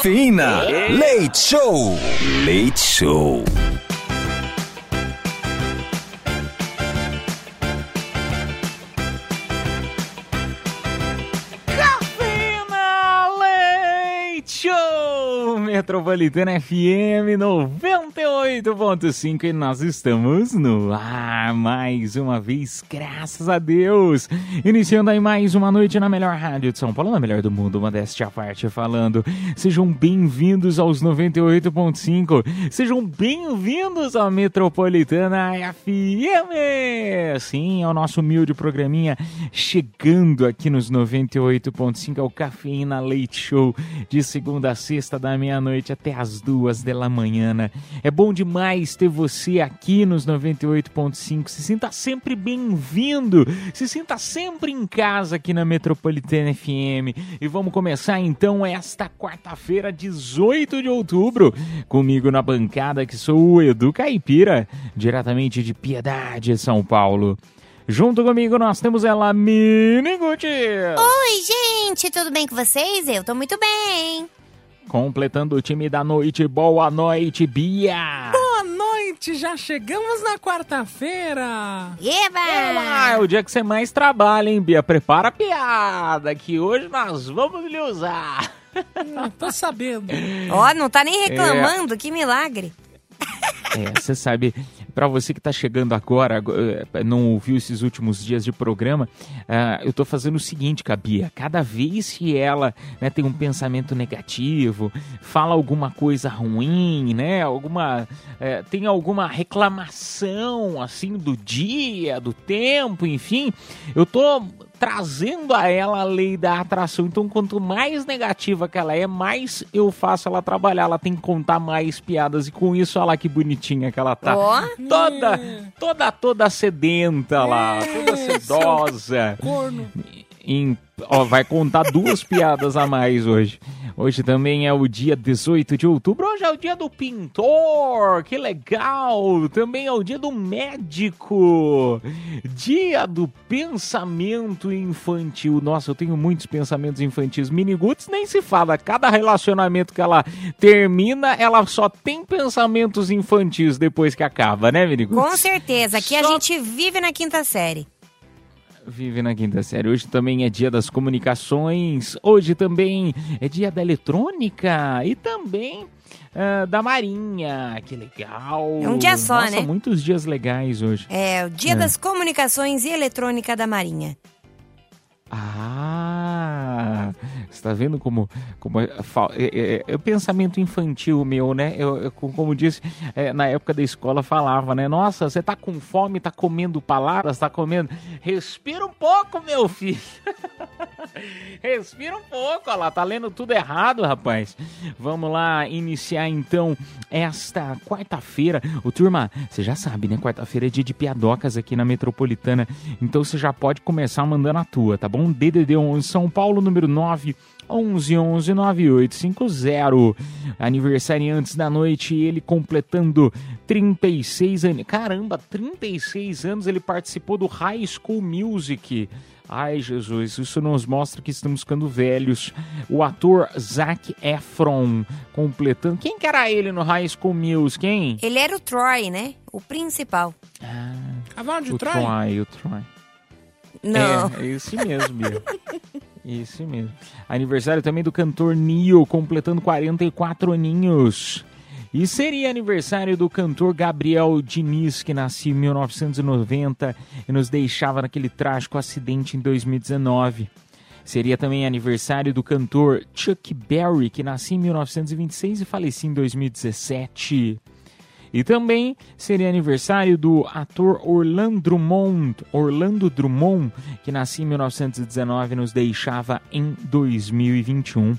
Cafeína. Leite Show. Leite Show. Cafeína Leite Show Metropolitana FM 98.5 e nós estamos no ar mais uma vez, graças a Deus. Iniciando aí mais uma noite na melhor rádio de São Paulo, na melhor do mundo, modéstia à parte falando. Sejam bem-vindos aos 98.5, sejam bem-vindos à Metropolitana FM. Sim, é o nosso humilde programinha chegando aqui nos 98.5, é o Cafeína Leite Show, de segunda a sexta, da meia-noite até as duas da manhã. É bom demais ter você aqui nos 98.5. Se sinta sempre bem-vindo, se sinta sempre em casa aqui na Metropolitana FM. E vamos começar então esta quarta-feira, 18 de outubro, comigo na bancada, que sou o Edu Caipira, diretamente de Piedade, São Paulo. Junto comigo nós temos ela, Mini Gucci. Oi, gente, tudo bem com vocês? Eu tô muito bem. Completando o time da noite, boa noite, Bia! Boa noite, já chegamos na quarta-feira. Eba! Ah, é o dia que você mais trabalha, hein, Bia? Prepara a piada, que hoje nós vamos lhe usar. Ah, tô sabendo. Ó, não tá nem reclamando, que milagre. É, você sabe, pra você que tá chegando agora, ag- eh, não ouviu esses últimos dias de programa, ah, eu tô fazendo o seguinte com a Bia. Cada vez que ela né, tem um pensamento negativo, fala alguma coisa ruim, né? Alguma. eh, tem alguma reclamação assim do dia, do tempo, enfim, eu tô trazendo a ela a lei da atração. Então, quanto mais negativa que ela é, mais eu faço ela trabalhar. Ela tem que contar mais piadas. E com isso, olha lá que bonitinha que ela tá. Ó. Toda, toda, toda sedenta lá, toda É, sedosa. Corno. Em- ó, vai contar duas piadas a mais hoje. Hoje também é o dia 18 de outubro. Hoje é o dia do pintor. Que legal! Também é o dia do médico. Dia do pensamento infantil. Nossa, eu tenho muitos pensamentos infantis. Miniguts nem se fala. Cada relacionamento que ela termina, ela só tem pensamentos infantis depois que acaba, né, Miniguts? Com certeza, aqui a Só- gente vive na quinta série. Vive na quinta série. Hoje também é dia das comunicações. Hoje também é dia da eletrônica e também ah, da marinha. Que legal. É um dia só, Nossa, né? muitos dias legais hoje. É o dia É. das comunicações e eletrônica da Marinha. Ah, você tá vendo como, como é, é, é- é o pensamento infantil meu, né? Eu, eu, co- como disse, é, na época da escola falava, né? Nossa, você tá com fome, tá comendo palavras, tá comendo. Respira um pouco, meu filho. Respira um pouco, olha lá, tá lendo tudo errado, rapaz. Vamos lá iniciar então esta quarta-feira. Ô turma, você já sabe, né? Quarta-feira é dia de piadocas aqui na Metropolitana. Então você já pode começar mandando a tua, tá bom? DDD 11 São Paulo, número 9. 11 11 9850. Aniversariantes da noite, ele completando 36 anos. Caramba, 36 anos ele participou do High School Music. Ai, Jesus, isso nos mostra que estamos ficando velhos. O ator Zac Efron completando. Quem que era ele no High School Music, hein? Ele era o Troy, né? O principal. Cavalo de O Troy? Troy, o Troy. Não. É, é esse mesmo, Esse mesmo. Aniversário também do cantor Nio, completando 44 aninhos. E seria aniversário do cantor Gabriel Diniz, que nasceu em 1990 e nos deixava naquele trágico acidente em 2019. Seria também aniversário do cantor Chuck Berry, que nasceu em 1926 e faleceu em 2017. E também seria aniversário do ator Orlando Drummond, Orlando Drummond, que nascia em 1919 e nos deixava em 2021.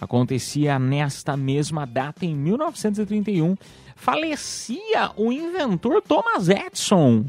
Acontecia nesta mesma data, em 1931, falecia o inventor Thomas Edison.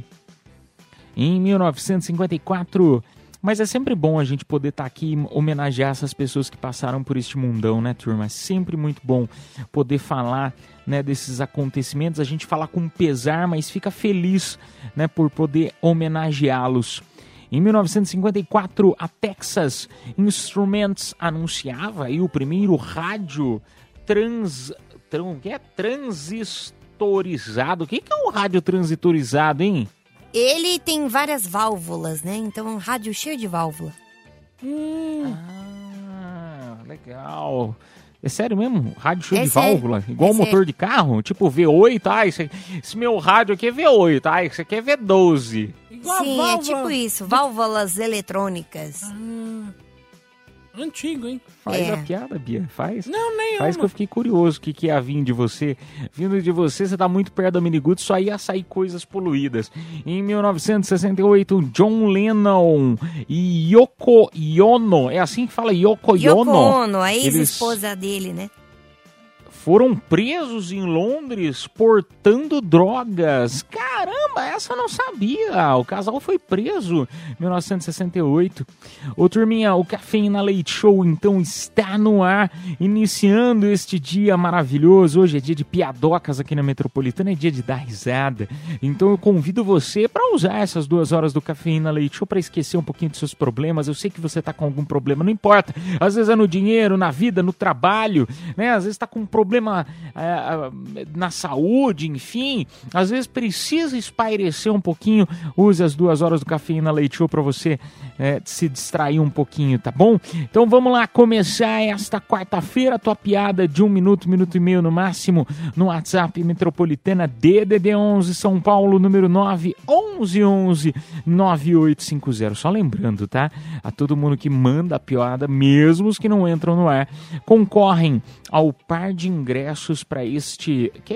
Em 1954, mas é sempre bom a gente poder estar tá aqui e homenagear essas pessoas que passaram por este mundão, né, turma? É sempre muito bom poder falar né, desses acontecimentos. A gente fala com pesar, mas fica feliz né, por poder homenageá-los. Em 1954, a Texas Instruments anunciava aí o primeiro rádio trans, trans, que é transistorizado. O que é um rádio transistorizado, hein? Ele tem várias válvulas, né? Então é um rádio cheio de válvula. Hum. Ah, legal. É sério mesmo? Rádio cheio é de sério. válvula? Igual é motor sério. de carro? Tipo V8, ah, esse, esse, meu rádio aqui é V8, ah, esse aqui é V12. Igual Sim, é tipo isso, válvulas eletrônicas. Ah. Antigo, hein? Faz é. a piada, Bia. Faz. Não, nem Faz que eu fiquei curioso o que, que ia vir de você. Vindo de você, você tá muito perto da Miniguts, só ia sair coisas poluídas. Em 1968, John Lennon e Yoko Yono. É assim que fala Yoko Yono? Yoko Ono, a ex-esposa Eles... dele, né? Foram presos em Londres portando drogas. Caramba, essa eu não sabia. O casal foi preso em 1968. Ô turminha, o Cafeína Leite Show então está no ar, iniciando este dia maravilhoso. Hoje é dia de piadocas aqui na Metropolitana, é dia de dar risada. Então eu convido você para usar essas duas horas do Cafeína Leite Show para esquecer um pouquinho dos seus problemas. Eu sei que você está com algum problema, não importa. Às vezes é no dinheiro, na vida, no trabalho, né? Às vezes está com um problema problema é, na saúde, enfim, às vezes precisa espairecer um pouquinho, use as duas horas do cafeína leite show para você é, se distrair um pouquinho, tá bom? Então vamos lá começar esta quarta-feira, tua piada de um minuto, minuto e meio no máximo, no WhatsApp Metropolitana DDD 11 São Paulo, número 9 11 9850. Só lembrando, tá? A todo mundo que manda a piada, mesmo os que não entram no ar, concorrem ao par de ingressos para este. Que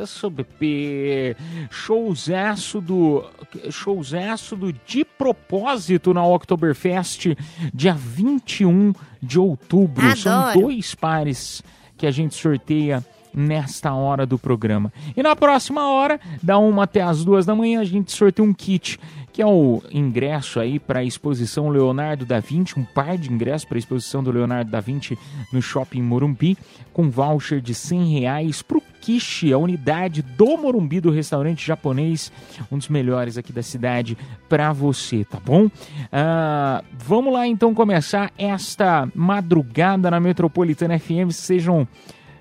isso, BP? Showzaço do. Showzaço do De Propósito na Oktoberfest, dia 21 de outubro. Adoro. São dois pares que a gente sorteia nesta hora do programa. E na próxima hora, da uma até as duas da manhã, a gente sorteia um kit que é o ingresso aí para a exposição Leonardo da Vinci, um par de ingressos para a exposição do Leonardo da Vinci no Shopping Morumbi, com voucher de 100 reais para o Kishi, a unidade do Morumbi do restaurante japonês, um dos melhores aqui da cidade, para você, tá bom? Uh, vamos lá então começar esta madrugada na Metropolitana FM, sejam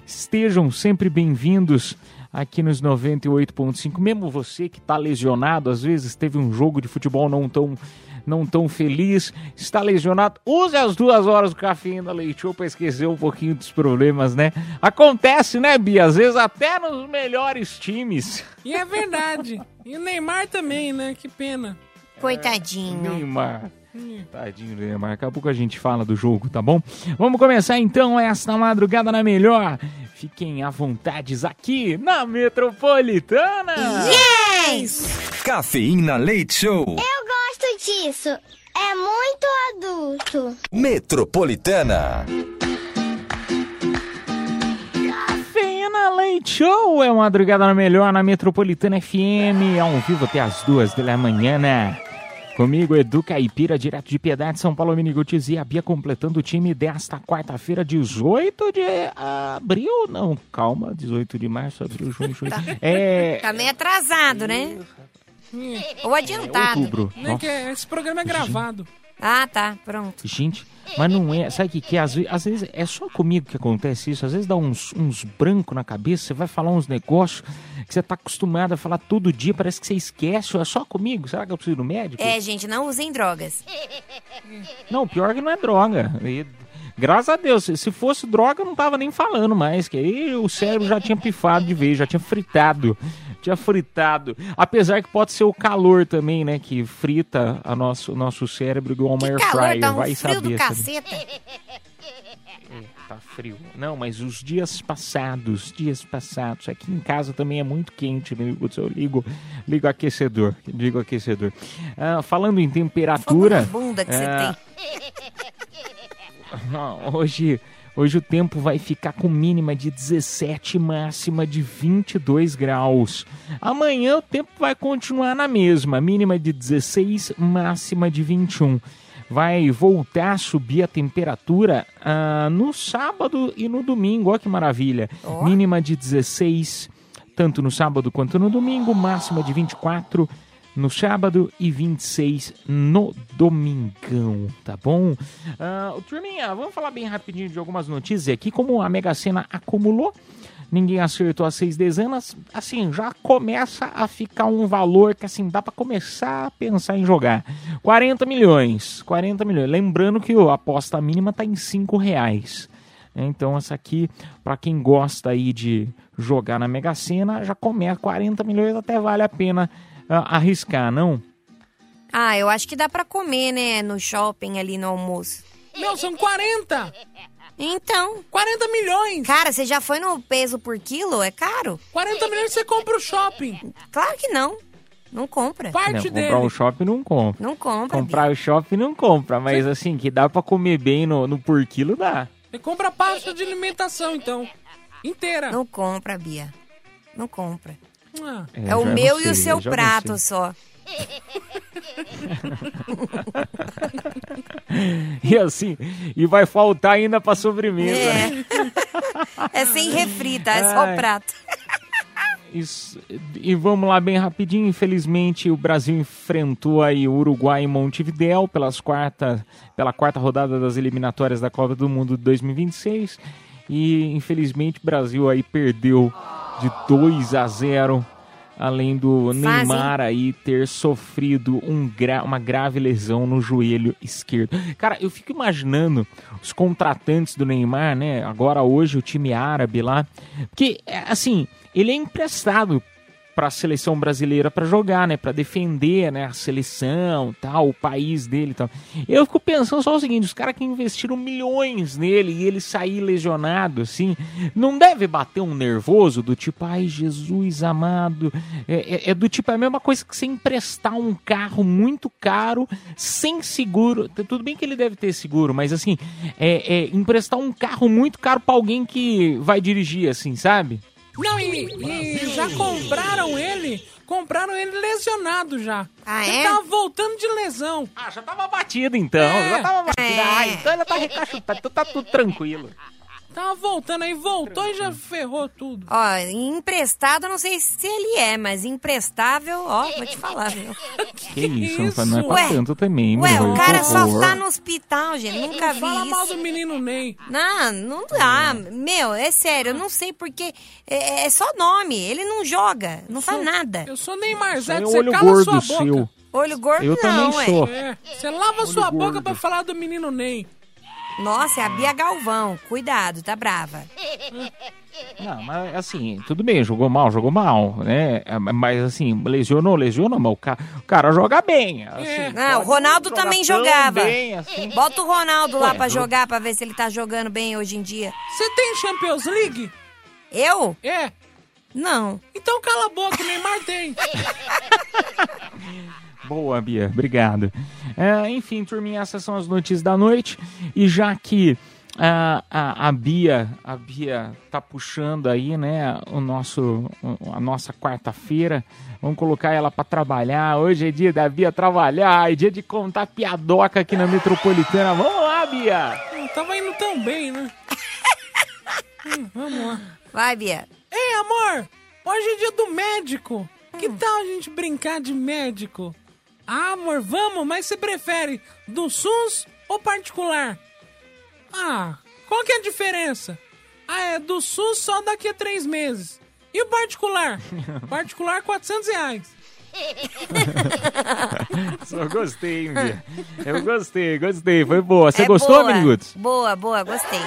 estejam sempre bem-vindos aqui nos 98.5. Mesmo você que está lesionado, às vezes teve um jogo de futebol não tão não tão feliz, está lesionado, use as duas horas do cafeína leite para esquecer um pouquinho dos problemas, né? Acontece, né, Bia? Às vezes até nos melhores times. E é verdade. E o Neymar também, né? Que pena. Coitadinho. É, Neymar. Tadinho do Neymar. Daqui a pouco a gente fala do jogo, tá bom? Vamos começar então esta madrugada na melhor. Fiquem à vontade aqui na Metropolitana. Yes! Cafeína Leite Show. Eu gosto disso. É muito adulto. Metropolitana. Cafeína Leite Show é madrugada na melhor na Metropolitana FM, ao vivo até as duas da manhã, né? Comigo, Edu Caipira, direto de Piedade, São Paulo, Mini Gutes e a Bia completando o time desta quarta-feira, 18 de abril. Não, calma, 18 de março, abril, junho, julho. É... Tá meio atrasado, né? Ou adiantado. É outubro. É esse programa é gravado. Ah, tá, pronto. Gente, mas não é. Sabe o que, que é? Às vezes, às vezes é só comigo que acontece isso. Às vezes dá uns, uns brancos na cabeça, você vai falar uns negócios que você tá acostumado a falar todo dia, parece que você esquece. É só comigo? Será que eu preciso ir no médico? É, gente, não usem drogas. Não, pior que não é droga. E, graças a Deus, se fosse droga, eu não tava nem falando mais, que aí o cérebro já tinha pifado de vez, já tinha fritado Dia fritado. Apesar que pode ser o calor também, né? Que frita a nosso, o nosso cérebro igual uma air fryer. tá um Vai frio saber. do sabe? caceta. Tá frio. Não, mas os dias passados, dias passados. Aqui em casa também é muito quente, Eu ligo, ligo aquecedor. Ligo aquecedor. Ah, falando em Fogo na temperatura. bunda que você ah, tem. Hoje, hoje o tempo vai ficar com mínima de 17 máxima de 22 graus. Amanhã o tempo vai continuar na mesma, mínima de 16, máxima de 21. Vai voltar a subir a temperatura ah, no sábado e no domingo. Olha que maravilha. Mínima de 16, tanto no sábado quanto no domingo, máxima de 24 no sábado e 26 no domingão, tá bom? O Turminha, vamos falar bem rapidinho de algumas notícias aqui. Como a Mega Sena acumulou, ninguém acertou as seis dezenas, assim, já começa a ficar um valor que, assim, dá pra começar a pensar em jogar. 40 milhões, 40 milhões. Lembrando que a aposta mínima tá em 5 reais. Então, essa aqui, pra quem gosta aí de jogar na Mega Sena, já começa 40 milhões, até vale a pena arriscar, não? Ah, eu acho que dá pra comer, né? No shopping ali no almoço. Meu, são 40. Então, 40 milhões. cara, você já foi no peso por quilo? É caro? 40 milhões você compra o shopping. Claro que não. Não compra. Parte não, dele. comprar o shopping não compra. Não compra. Comprar o shopping não compra, mas assim, que dá pra comer bem no, no por quilo, dá. Você compra a pasta de alimentação, então. Inteira. Não compra, Bia. Não compra. Ah, É, o já meu e o seu prato só. E assim, e vai faltar ainda pra sobremesa. É. é sem refri, tá? É só Ai. o prato. Isso, e vamos lá bem rapidinho. Infelizmente, o Brasil enfrentou aí o Uruguai em Montevidéu pelas quarta, pela quarta rodada das eliminatórias da Copa do Mundo de 2026. E infelizmente o Brasil aí perdeu de 2 a 0. Além do. Neymar aí ter sofrido um gra- uma grave lesão no joelho esquerdo. Cara, eu fico imaginando os contratantes do Neymar, né? Agora hoje o time árabe lá. Porque, é, assim, ele é emprestado para a seleção brasileira para jogar, né, para defender, né, a seleção, tal, o país dele, tal. Eu fico pensando só o seguinte, os caras que investiram milhões nele e ele sair lesionado, assim, não deve bater um nervoso do tipo, ai Jesus amado, é, é- é do tipo é a mesma coisa que você emprestar um carro muito caro sem seguro. Tudo bem que ele deve ter seguro, mas assim, é, é emprestar um carro muito caro para alguém que vai dirigir, assim, sabe? Não, e, e já compraram ele. Compraram ele lesionado já. Ah, ele é? tava voltando de lesão. Ah, já tava batido então. É. Já tava batido. É. Ah, então ele tá recachutado. Então tá tudo tranquilo. Tava voltando aí, voltou e já ferrou tudo. Ó, emprestado, eu não sei se ele é, mas emprestável, ó, vou te falar, viu? Que isso, isso? não é pra Ué, tanto também, Ué, meu. o cara que só tá no hospital, gente. Nunca vi Fala mal isso. do menino Ney. Não, não dá. Meu, é sério, eu não sei porque. É, é só nome. Ele não joga, não faz nada. Eu sou Neymar Só Zé, é você olho cala gordo sua boca. seu. Olho gordo Eu não, também ué. sou. É, você lava sua boca gordo. pra falar do menino Ney. Nossa, é a Bia Galvão. Cuidado, tá brava. Não, mas assim, tudo bem, jogou mal, jogou mal, né? Mas assim, lesionou, lesionou, mas o cara, o cara joga bem. Assim, É. Não, o Ronaldo também jogava. Bem, assim. Bota o Ronaldo lá pra jo- jogar, pra ver se ele tá jogando bem hoje em dia. Você tem Champions League? Eu? É. Não. Então cala a boca, o Neymar tem. Boa, Bia, obrigado. É, enfim, turminha, essas são as notícias da noite. E já que ah, a, a Bia, a Bia tá puxando aí, né, o nosso, a nossa quarta-feira, vamos colocar ela para trabalhar. Hoje é dia da Bia trabalhar, é dia de contar piadoca aqui na Metropolitana. Vamos lá, Bia! Hum, Tava indo tão bem, né? Hum, vamos lá. Vai, Bia. Ei, amor, hoje é dia do médico. Que tal a gente brincar de médico? Ah, amor, vamos, mas você prefere do SUS ou particular? Ah, qual que é a diferença? Ah, é do SUS só daqui a três meses. E o particular? particular, 400 reais. Só gostei, hein, Bia? Eu gostei, gostei, foi boa. Você É gostou, boa. Miniguts? Boa, boa, gostei.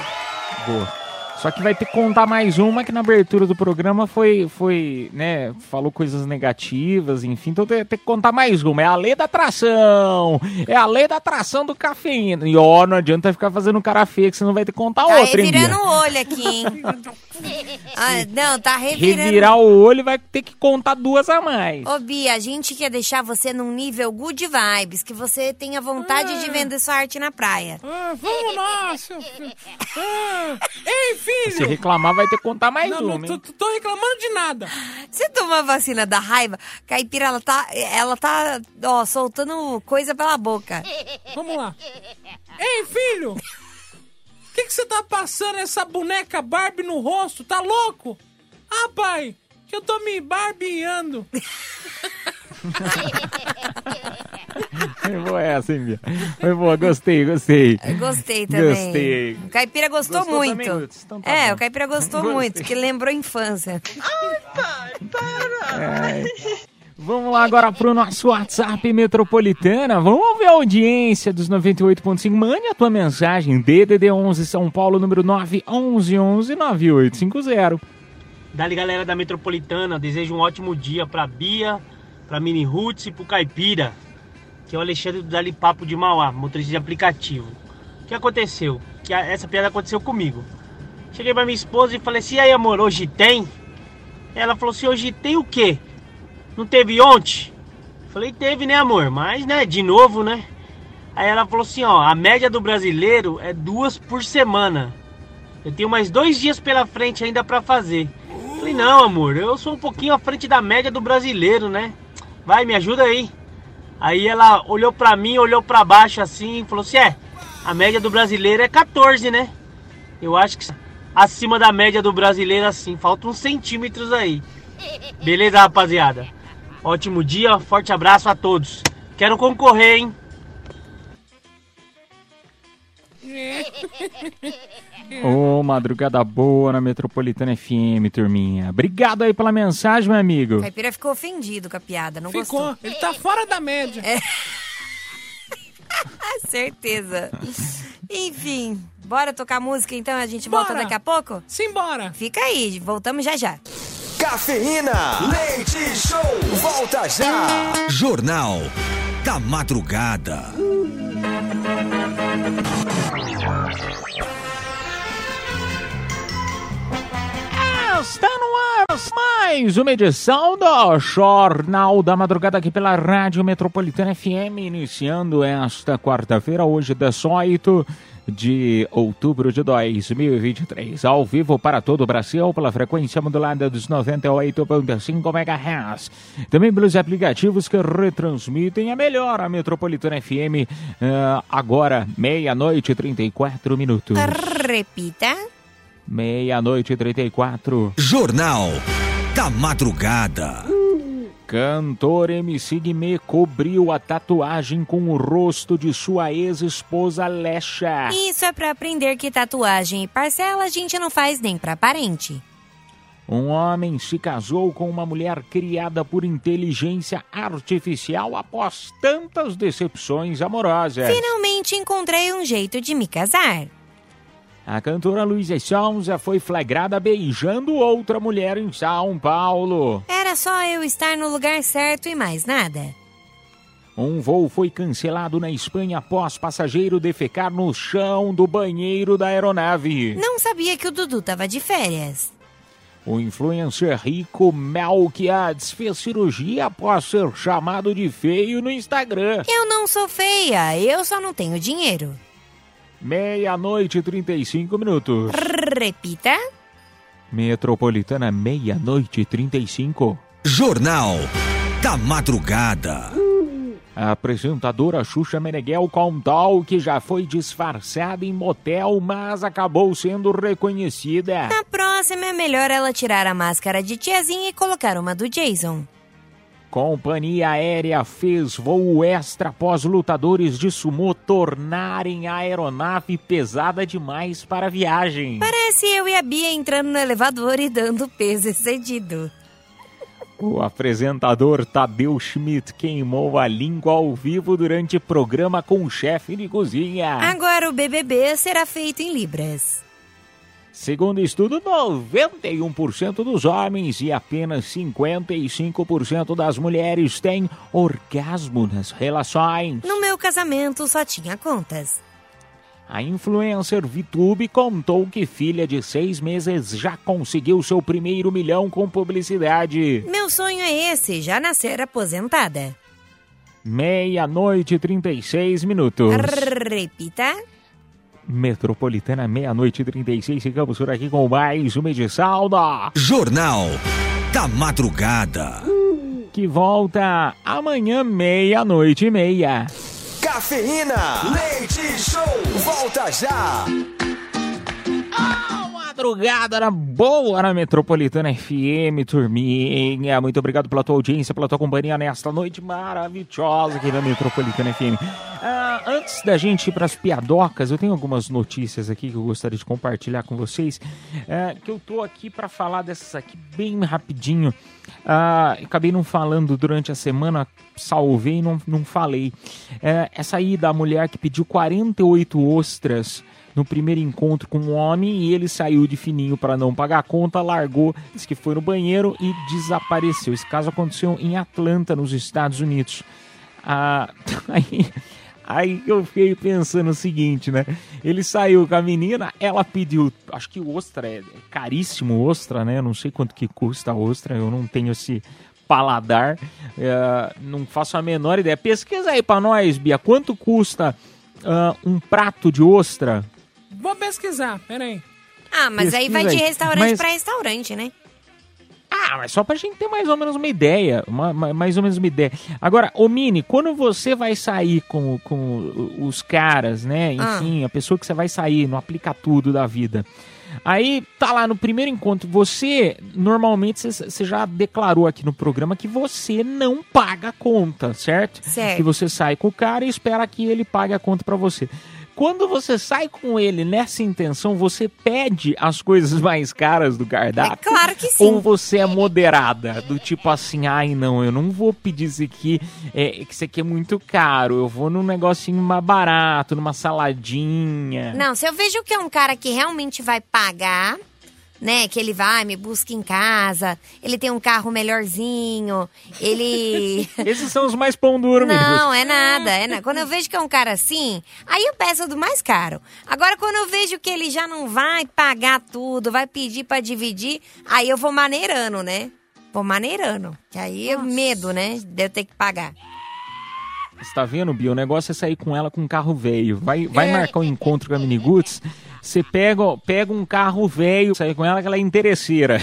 Boa. Só que vai ter que contar mais uma que na abertura do programa foi, foi né, falou coisas negativas, enfim. Então tem, tem que contar mais uma. É a lei da atração. É a lei da atração do cafeína. E ó, não adianta ficar fazendo cara feia que você não vai ter que contar Tá outra, hein, revirando Bia? o olho aqui, hein? Ah, não, tá revirando. Revirar o olho vai ter que contar duas a mais. Ô, Bia, a gente quer deixar você num nível good vibes, que você tenha vontade Ah. de vender sua arte na praia. Ah, vamos lá, seu filho. Ah, ei, Se filho! reclamar, vai ter que contar mais Não, uma, não tô, tô reclamando de nada. Você tomou a vacina da raiva? Caipira, ela tá, ela tá, ó, soltando coisa pela boca. Vamos lá. Ei, filho! O que que você tá passando essa boneca Barbie no rosto? Tá louco? Ah, pai, que eu tô me barbeando. Foi boa essa, hein, Bia? Foi boa, gostei, gostei. Gostei também. Gostei. O Caipira gostou, Gostou muito. também? Então tá é, bom. o Caipira gostou Gostei. muito, que lembrou a infância. Vamos lá agora pro nosso WhatsApp Metropolitana. Vamos ver a audiência dos 98.5. Mande a tua mensagem. DDD 11 São Paulo, número 911 9850. Dali galera da Metropolitana, desejo um ótimo dia pra Bia, pra Mini Roots e pro Caipira, que é o Alexandre do Dali Papo de Mauá, motorista de aplicativo. O que aconteceu? Que a- essa piada aconteceu comigo. Cheguei pra minha esposa e falei assim, e aí amor, hoje tem? Ela falou assim, hoje tem o quê? Não teve ontem? Falei, teve né amor, mas né, de novo né? Aí ela falou assim, ó, a média do brasileiro é duas por semana. Eu tenho mais dois dias pela frente ainda pra fazer. Falei, não, amor, eu sou um pouquinho à frente da média do brasileiro, né? Vai, me ajuda aí. Aí ela olhou pra mim, olhou pra baixo assim falou assim: é, a média do brasileiro é 14, né? Eu acho que acima da média do brasileiro, assim, faltam uns centímetros aí. Beleza, rapaziada? Ótimo dia, forte abraço a todos. Quero concorrer, hein? Ô, madrugada boa na Metropolitana FM, turminha. Obrigado aí pela mensagem, meu amigo. O Caipira ficou ofendido com a piada, não Ficou. gostou. Ele tá fora da média. Ah, certeza. Enfim, bora tocar música então, a gente volta Bora. daqui a pouco? Simbora. Fica aí, voltamos já já. Cafeína. Leite Show. Volta já. Jornal da Madrugada. Está no ar mais uma edição do Jornal da Madrugada aqui pela Rádio Metropolitana FM, iniciando esta quarta-feira, hoje 18 de outubro de 2023, ao vivo para todo o Brasil pela frequência modulada dos 98.5 MHz. Também pelos aplicativos que retransmitem a melhor a Metropolitana FM, eh, agora meia-noite e 34 minutos. Repita. Meia-noite e 34. Jornal da Madrugada. Cantor MC Guimê cobriu a tatuagem com o rosto de sua ex-esposa Lecha. Isso é pra aprender que tatuagem e parcela a gente não faz nem pra parente. Um homem se casou com uma mulher criada por inteligência artificial após tantas decepções amorosas. Finalmente encontrei um jeito de me casar. A cantora Luísa Sonza foi flagrada beijando outra mulher em São Paulo. Era só eu estar no lugar certo e mais nada. Um voo foi cancelado na Espanha após passageiro defecar no chão do banheiro da aeronave. Não sabia que o Dudu tava de férias. O influencer rico Melquiades fez cirurgia após ser chamado de feio no Instagram. Eu não sou feia, eu só não tenho dinheiro. Meia-noite e 35 minutos. Repita. Metropolitana, meia-noite e 35. Jornal da Madrugada. A apresentadora Xuxa Meneghel contou que já foi disfarçada em motel, mas acabou sendo reconhecida. Na próxima é melhor ela tirar a máscara de tiazinha e colocar uma do Jason. Companhia aérea fez voo extra após lutadores de sumô tornarem a aeronave pesada demais para a viagem. Parece eu e a Bia entrando no elevador e dando peso excedido. O apresentador Tadeu Schmidt queimou a língua ao vivo durante programa com o chefe de cozinha. Agora o BBB será feito em libras. Segundo estudo, 91% dos homens e apenas 55% das mulheres têm orgasmo nas relações. No meu casamento só tinha contas. A influencer VTube contou que filha de seis meses já conseguiu seu primeiro milhão com publicidade. Meu sonho é esse, já nascer aposentada. Meia-noite e 36 minutos. Repita. Metropolitana, meia-noite e 36. Ficamos por aqui com mais uma edição da Jornal da Madrugada. que volta amanhã, meia-noite e meia. Cafeína. Leite Show. Volta já. Madrugada era boa na Metropolitana FM, turminha. Muito obrigado pela tua audiência, pela tua companhia nesta noite maravilhosa aqui na Metropolitana FM. Ah, antes da gente ir para as piadocas, eu tenho algumas notícias aqui que eu gostaria de compartilhar com vocês. é, que eu tô aqui para falar dessas aqui bem rapidinho. Ah, acabei não falando durante a semana, salvei e não, não falei. Essa aí da mulher que pediu 48 ostras no primeiro encontro com um homem e ele saiu de fininho para não pagar a conta, largou, disse que foi no banheiro e desapareceu. Esse caso aconteceu em Atlanta, nos Estados Unidos. Ah, aí, aí eu fiquei pensando o seguinte, né? Ele saiu com a menina, ela pediu, acho que ostra é caríssimo ostra, né? Eu não sei quanto que custa a ostra, eu não tenho esse paladar, é, não faço a menor ideia. Pesquisa aí pra nós, Bia, quanto custa ah, um prato de ostra? Vou pesquisar, peraí. Ah, mas aí vai de aí. restaurante Mas- pra restaurante, né? Ah, mas só pra gente ter mais ou menos uma ideia. uma- mais ou menos uma ideia. Agora, ô Mini, quando você vai sair com, com os caras, né? Ah. Enfim, a pessoa que você vai sair no aplica tudo da vida. Aí tá lá no primeiro encontro, você normalmente você- você já declarou aqui no programa que você não paga a conta, certo? Certo. Que você sai com o cara e espera que ele pague a conta pra você. Quando você sai com ele nessa intenção, você pede as coisas mais caras do cardápio? É claro que sim. Ou você é moderada? Do tipo assim, ai não, eu não vou pedir isso aqui, é, que isso aqui é muito caro. Eu vou num negocinho mais barato, numa saladinha. Não, se eu vejo que é um cara que realmente vai pagar, né? Que ele vai, me busca em casa, ele tem um carro melhorzinho, ele. Esses são os mais pão duro mesmo. Não, é nada, é nada. Quando eu vejo que é um cara assim, aí eu peço do mais caro. Agora, quando eu vejo que ele já não vai pagar tudo, vai pedir pra dividir, aí eu vou maneirando, né? Vou maneirando. Que aí é medo, né? De eu ter que pagar. Você tá vendo, Bia? O negócio é sair com ela com um carro velho. Vai, vai É. marcar um encontro com a Miniguts, você pega, pega um carro velho, sair com ela que ela é interesseira.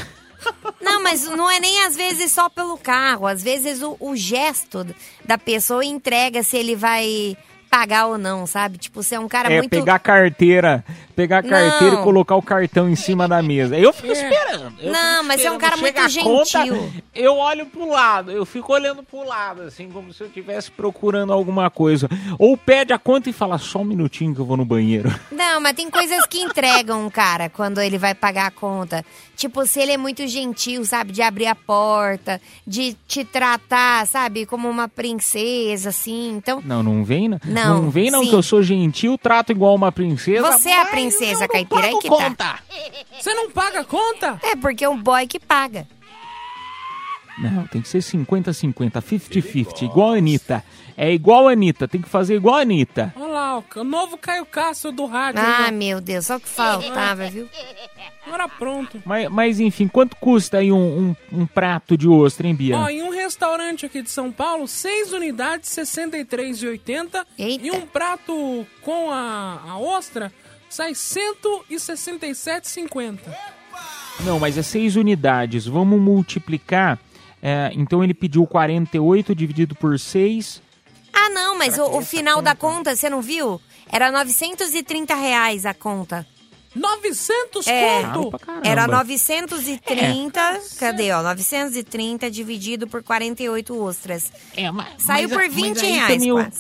Não, mas não é nem às vezes só pelo carro. Às vezes o, o gesto da pessoa entrega se ele vai pagar ou não, sabe? Tipo, você é um cara é, muito. pegar carteira, pegar a carteira Não. e colocar o cartão em cima da mesa. Eu fico esperando. eu Não, fico mas você é um esperando. cara Chega muito a conta, gentil. eu olho pro lado, eu fico olhando pro lado, assim, como se eu estivesse procurando alguma coisa. Ou pede a conta e fala, só um minutinho que eu vou no banheiro. Não, mas tem coisas que entregam um cara quando ele vai pagar a conta. Tipo, se ele é muito gentil, sabe? De abrir a porta, de te tratar, sabe? Como uma princesa, assim. Então, Não, não vem, não. Não, vem não sim. que eu sou gentil, trato igual uma princesa. Você é a mas princesa eu não caipira, aí que tá. conta. Você não paga a conta? é porque é um boy que paga. Não, tem que ser 50-50, 50-50, igual a Anitta. É igual a Anitta, tem que fazer igual a Anitta. Olha lá, o novo Caio Castro do rádio. Ah, aí, meu Deus, só o que faltava, viu? Agora pronto. Mas, mas enfim, quanto custa aí um, um, um prato de ostra, hein, Bia? Ó, em um restaurante aqui de São Paulo, seis unidades, R$ 63,80. Eita. E um prato com a, a ostra sai R$ 167,50. Não, mas é seis unidades. Vamos multiplicar. é, então ele pediu 48 dividido por 6. Ah, não, mas o, o final da conta, você não viu? Era 930 reais a conta. 900 É. Conto? Era 930, cadê, ó? 930 dividido por 48 ostras. É, mas, Saiu mas- por mas 20 aí reais também o-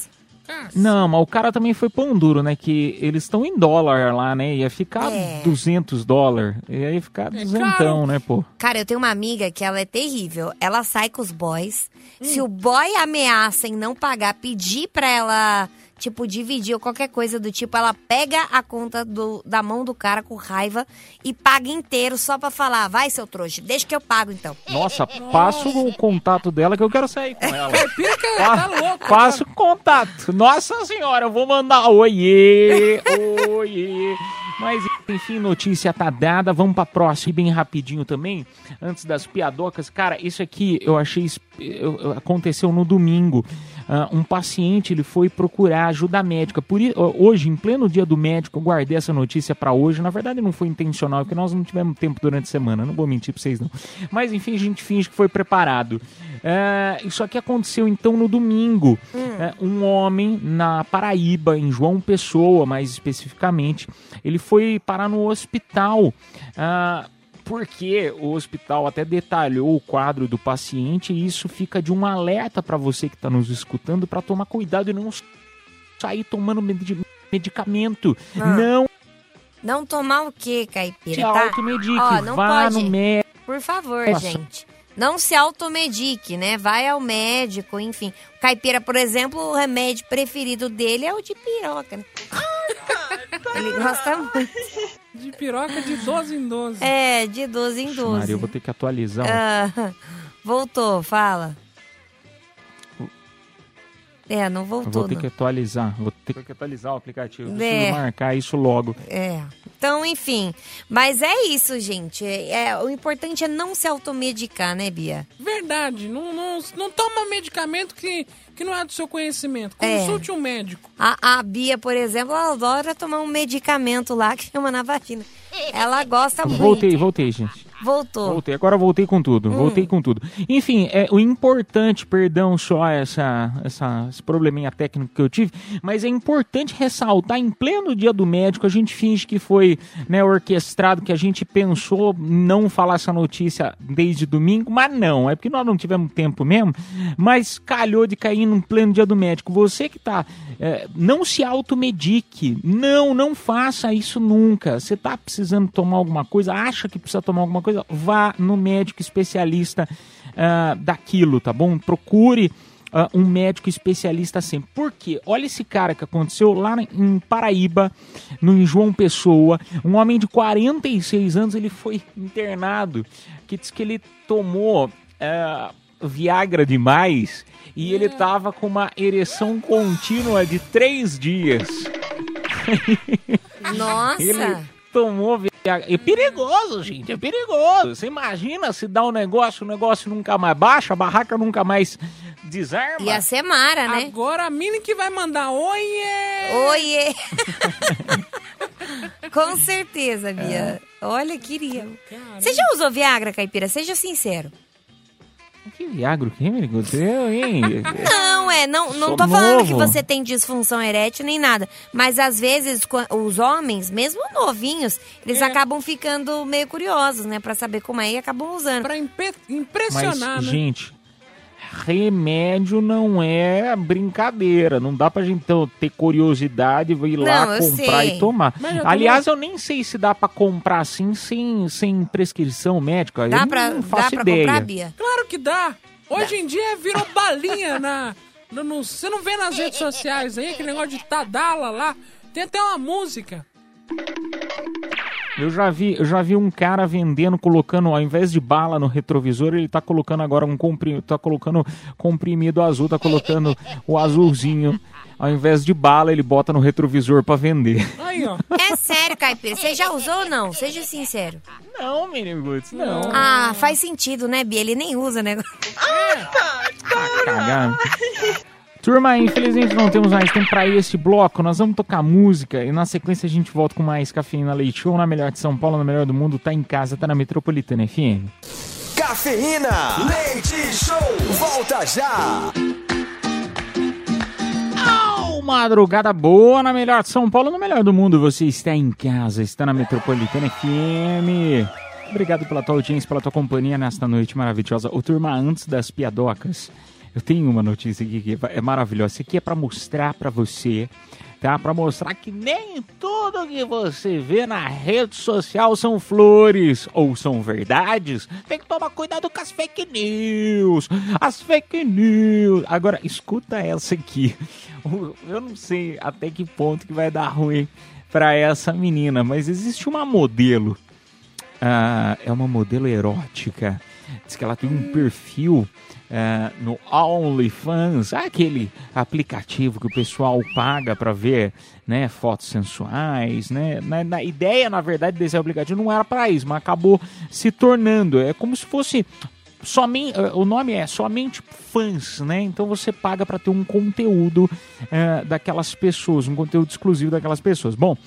Não, mas o cara também foi pão duro, né? Que eles estão em dólar lá, né? Ia ficar É. 200 dólares. Ia ficar duzentão, caro. né, pô? Cara, eu tenho uma amiga que ela é terrível. Ela sai com os boys. Se o boy ameaça em não pagar, pedir pra ela tipo, dividir ou qualquer coisa do tipo, ela pega a conta do, da mão do cara com raiva e paga inteiro só pra falar, vai, seu trouxa, deixa que eu pago então. Nossa, passa o contato dela que eu quero sair com ela. Que Pa- tá louco. Passa o contato. Nossa senhora, eu vou mandar oiê, oiê. Mas enfim, notícia tá dada. Vamos pra próxima e bem rapidinho também, antes das piadocas. Cara, isso aqui eu achei eu- aconteceu no domingo. Ah, um paciente ele foi procurar ajuda médica. Por hoje, em pleno dia do médico, eu guardei essa notícia pra hoje. Na verdade, não foi intencional, porque nós não tivemos tempo durante a semana. Não vou mentir pra vocês não. Mas enfim, a gente finge que foi preparado. É, isso aqui aconteceu então no domingo. É, um homem na Paraíba, em João Pessoa, mais especificamente, ele foi parar no hospital. Ah, porque o hospital até detalhou o quadro do paciente e isso fica de um alerta para você que está nos escutando para tomar cuidado e não sair tomando medi- medicamento. Ah. Não Não tomar o quê, caipira, se tá? automedique, Ó, não vá pode. no médico. Por favor, Nossa. gente. Não se automedique, né? Vai ao médico, enfim. O caipira, por exemplo, o remédio preferido dele é o de piroca. né? Ele gosta muito. De piroca de 12 em 12. É, de 12 em 12. Maria, eu vou ter que atualizar. Ah, voltou, fala. É, não Eu voltou. vou ter não. que atualizar. Vou ter que atualizar o aplicativo. Preciso É. marcar isso logo. É. Então, enfim. Mas é isso, gente. É, é- o importante é não se automedicar, né, Bia? Verdade. Não, não, não toma medicamento que, que não é do seu conhecimento. É. Consulte um médico. A, a Bia, por exemplo, ela adora tomar um medicamento lá que chama na vagina. Ela gosta muito. Voltei, voltei, gente. Voltou. Voltei, agora voltei com tudo, voltei com tudo. Enfim, é, o importante, perdão só essa, essa, esse probleminha técnico que eu tive, mas é importante ressaltar, em pleno dia do médico, a gente finge que foi né, orquestrado, que a gente pensou não falar essa notícia desde domingo, mas não, é porque nós não tivemos tempo mesmo, mas calhou de cair no pleno dia do médico. Você que tá, é, não se automedique, não, não faça isso nunca. Você tá precisando tomar alguma coisa, acha que precisa tomar alguma coisa, vá no médico especialista ah, daquilo, tá bom? Procure ah, um médico especialista sempre. Por quê? Olha esse cara que aconteceu lá em Paraíba, no em João Pessoa. Um homem de 46 anos, ele foi internado, que diz que ele tomou ah, Viagra demais e ele tava com uma ereção contínua de três dias. Nossa. Ele tomou Viagra. É perigoso, gente, é perigoso. Você imagina se dá um negócio, o negócio nunca mais baixa, a barraca nunca mais desarma. Ia ser Mara, né? Agora a Mini que vai mandar oiê! Oiê! Com certeza, Bia. Olha, queria. Você já usou Viagra, caipira? Seja sincero. Que Viagra, que, amigo? Eu, hein? Não, é, não, não Sou tô falando que você tem disfunção erétil nem nada. Mas às vezes os homens, mesmo novinhos, eles É. acabam ficando meio curiosos, né? Pra saber como é e acabam usando. Pra impe- Mas, impressionar, né? gente, remédio não é brincadeira. Não dá pra gente então, ter curiosidade, ir lá Não, eu comprar sei. e tomar. Já Aliás, eu nem sei se dá pra comprar assim, sem, sem prescrição médica. Dá eu pra, não dá faço pra ideia. comprar, Bia? Claro que dá. Hoje em dia virou balinha na. no- no- você não vê nas redes sociais aí aquele negócio de Tadala lá. Tem até uma música. Eu já vi, eu já vi um cara vendendo, colocando, ao invés de bala no retrovisor, ele tá colocando agora um comprimido, tá colocando comprimido azul, tá colocando o azulzinho. Ao invés de bala, ele bota no retrovisor pra vender. Aí, ó. É sério, caipira. Você já usou ou não? Seja sincero. Não, menino Guts, não. Ah, faz sentido, né, Bia? Ele nem usa, né? Cagado. Turma, infelizmente não temos mais tempo pra esse bloco. Nós vamos tocar música e na sequência a gente volta com mais Cafeína Leite Show na melhor de São Paulo, na melhor do mundo. Tá em casa, tá na Metropolitana FM. Cafeína, leite show, volta já. Madrugada boa na melhor de São Paulo, no melhor do mundo. Você está em casa, está na Metropolitana FM. Obrigado pela tua audiência, pela tua companhia nesta noite maravilhosa. Ô, turma, antes das piadocas, Eu tenho uma notícia aqui que é maravilhosa. Isso aqui é para mostrar para você, tá? Para mostrar que nem tudo que você vê na rede social são flores ou são verdades. Tem que tomar cuidado com as fake news. As fake news. Agora, escuta essa aqui. Eu não sei até que ponto que vai dar ruim para essa menina, mas existe uma modelo. ah, é uma modelo erótica. Diz que ela tem um perfil ah, no OnlyFans, aquele aplicativo que o pessoal paga para ver né, fotos sensuais. Né? Na, na ideia, na verdade, desse aplicativo não era para isso, mas acabou se tornando. É como se fosse somente o nome é somente fãs, né? Então você paga para ter um conteúdo eh, daquelas pessoas, um conteúdo exclusivo daquelas pessoas. Bom,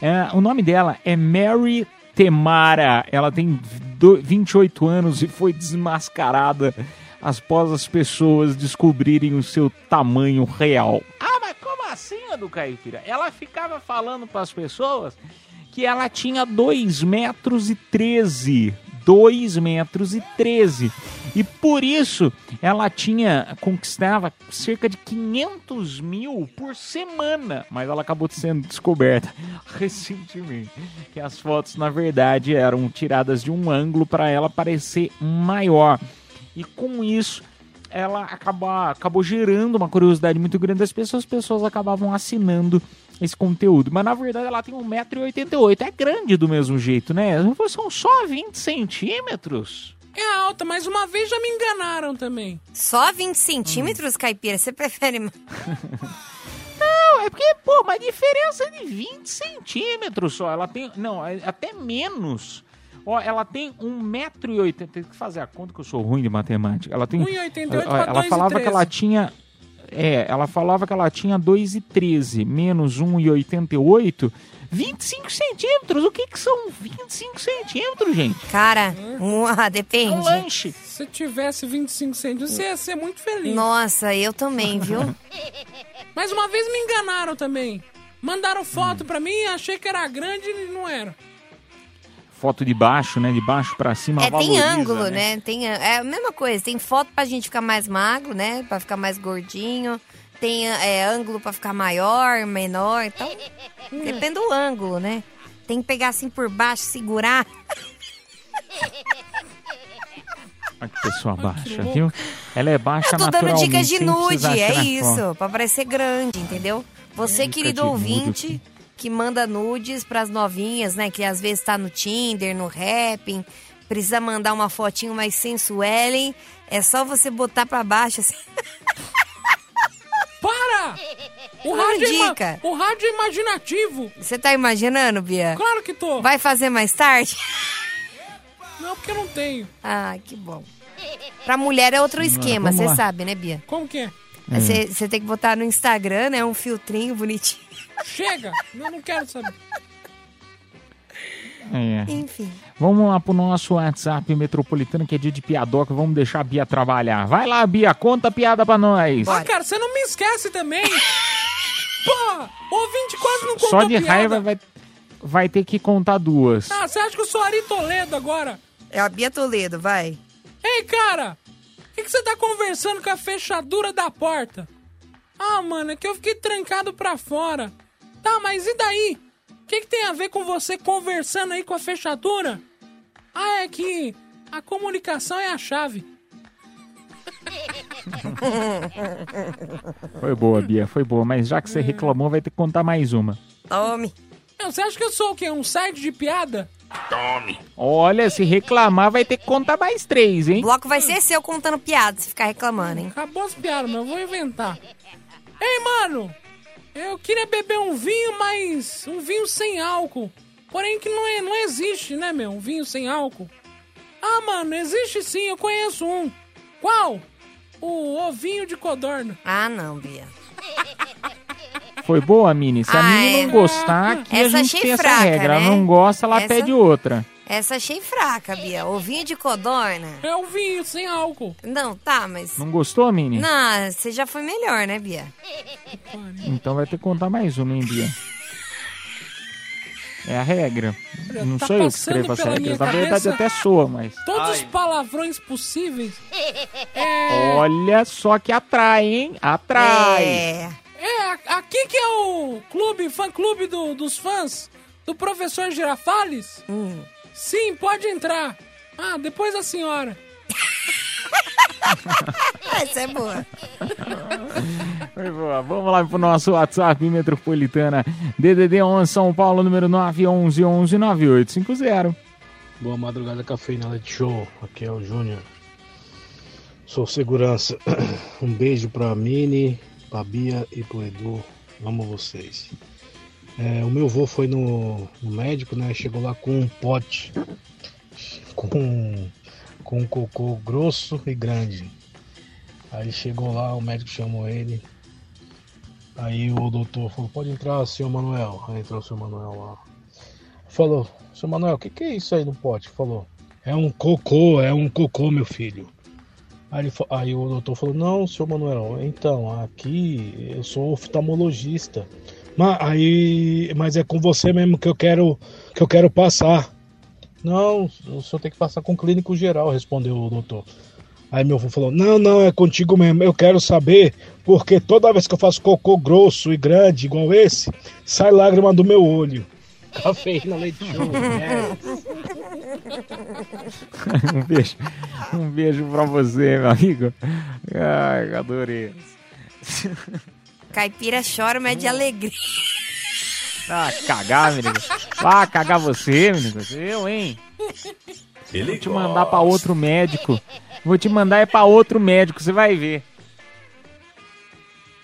eh, o nome dela é Mary Temara. Ela tem do- 28 anos e foi desmascarada após as pessoas descobrirem o seu tamanho real. Ah, mas como assim, do Caipira? Ela ficava falando para as pessoas que ela tinha 2 metros e 13. 2 metros e 13. E por isso ela tinha, conquistava cerca de 500 mil por semana. Mas ela acabou sendo descoberta recentemente. Que as fotos, na verdade, eram tiradas de um ângulo para ela parecer maior. E com isso, ela acaba, acabou gerando uma curiosidade muito grande das pessoas, as pessoas acabavam assinando esse conteúdo. Mas na verdade ela tem 1,88m, é grande do mesmo jeito, né? São só 20 centímetros. É alta, mas uma vez já me enganaram também. Só 20 centímetros, caipira? Você prefere. Não, é porque, pô, uma diferença de 20 centímetros só. Ela tem. Não, é até menos. Ó, ela tem 1,80m. Tem que fazer a conta que eu sou ruim de matemática. Ela tem. 1,88 ela, falava 2,13. que ela tinha. É, ela falava que ela tinha 2,13 menos 1,88. 25 centímetros? O que que são 25 centímetros, gente? Cara, um, ah, É um depende. lanche. Se tivesse 25 centímetros, você ia ser muito feliz. Nossa, eu também, viu? Mas uma vez me enganaram também. Mandaram foto pra mim, achei que era grande e não era. Foto de baixo, né? De baixo pra cima. É, tem valoriza, ângulo, né? Tem, an- é a mesma coisa. Tem foto pra gente ficar mais magro, né? Pra ficar mais gordinho. Tem é, ângulo pra ficar maior, menor. Então, depende do ângulo, né? Tem que pegar assim por baixo, segurar. Olha que pessoa baixa, viu? Ela é baixa Eu tô dando dicas de nude, é isso. Pra parecer grande, entendeu? Você, querido nude, ouvinte. Que manda nudes pras novinhas, né? Que às vezes tá no Tinder, no Rapping, precisa mandar uma fotinho mais sensuelen. É só você botar pra baixo assim. Para! O rádio, é dica. o rádio é imaginativo. Você tá imaginando, Bia? Claro que tô. Vai fazer mais tarde? Não, porque eu não tenho. Ah, que bom. Pra mulher é outro esquema, você sabe, né, Bia? Como que é? Você você tem que botar no Instagram, né? Um filtrinho bonitinho. Chega! eu não quero saber. É. Enfim. Vamos lá pro nosso WhatsApp metropolitano, que é dia de piadoca. Vamos deixar a Bia trabalhar. Vai lá, Bia, conta a piada pra nós. Ah, cara, você não me esquece também. Pô, ouvinte quase não contou Só de piada. raiva vai, vai ter que contar duas. Ah, você acha que eu sou Ari Toledo agora? É a Bia Toledo, vai. Ei, cara! O que, que você tá conversando com a fechadura da porta? Ah, mano, é que eu fiquei trancado pra fora. Tá, mas e daí? O que, que tem a ver com você conversando aí com a fechadura? Ah, é que a comunicação é a chave. Foi boa, Bia, foi boa. Mas já que você reclamou, vai ter que contar mais uma. Tome. Não, você acha que eu sou o quê? Um site de piada? Olha, se reclamar, vai ter que contar mais três, hein? O bloco vai ser seu contando piada, se ficar reclamando, hein? Acabou as piadas, mas eu vou inventar. Ei, mano! Eu queria beber um vinho, mas um vinho sem álcool. Porém que não, é, não existe, né, meu? Um vinho sem álcool. Ah, mano, existe sim, eu conheço um. Qual? O ovinho de codorna. Ah, não, Bia. Foi boa, Mini? Se a Ah, Mini é. não gostar, aqui Essa a gente tem essa fraca, regra. Ela né? não gosta, ela Essa- pede outra. Essa achei fraca, Bia. Ovinho de codorna. É o vinho sem álcool. Não, tá, mas. Não gostou, Mini? Não, você já foi melhor, né, Bia? Então vai ter que contar mais uma, hein, Bia? É a regra. Não Tá sou eu que escrevo as regras. Na verdade, até soa, mas. Todos os palavrões possíveis. É, Olha só que atrai, hein? Atrai. É. é aqui que é o clube, fã clube do- dos fãs do professor Girafales. Hum. Sim, pode entrar. Ah, depois a senhora. Essa é boa. Foi boa. Vamos lá pro nosso WhatsApp Metropolitana. DDD 11 São Paulo, número 911 11 9850. Boa madrugada, Cafeína Leite Show. Aqui é o Júnior. Sou segurança. Um beijo pra Mini, pra Bia e pro Edu. Amo vocês. É, o meu avô foi no, no médico, né? Chegou lá com um pote com, com um cocô grosso e grande. Aí chegou lá, o médico chamou ele. Aí o doutor falou, pode entrar, senhor Manuel. Aí entrou o senhor Manuel lá. Falou, seu Manuel, o que, que é isso aí no pote? Falou, é um cocô, é um cocô, meu filho. Aí, ele aí o doutor falou, não, seu Manuel, então, aqui eu sou oftalmologista. Mas, aí, mas é com você mesmo que eu quero que eu quero passar. Não, o senhor tem que passar com o clínico geral, respondeu o doutor. Aí meu avô falou, não, não, é contigo mesmo, eu quero saber, porque toda vez que eu faço cocô grosso e grande, igual esse, sai lágrima do meu olho. Cafeína leite show. um beijo. Um beijo pra você, meu amigo. Ai, adorei. Caipira chora, mas é de alegria. Ah, cagar, menino. Ah, cagar você, menino. Eu, hein? Ele Vou te mandar pra outro médico. Vou te mandar é pra outro médico, você vai ver.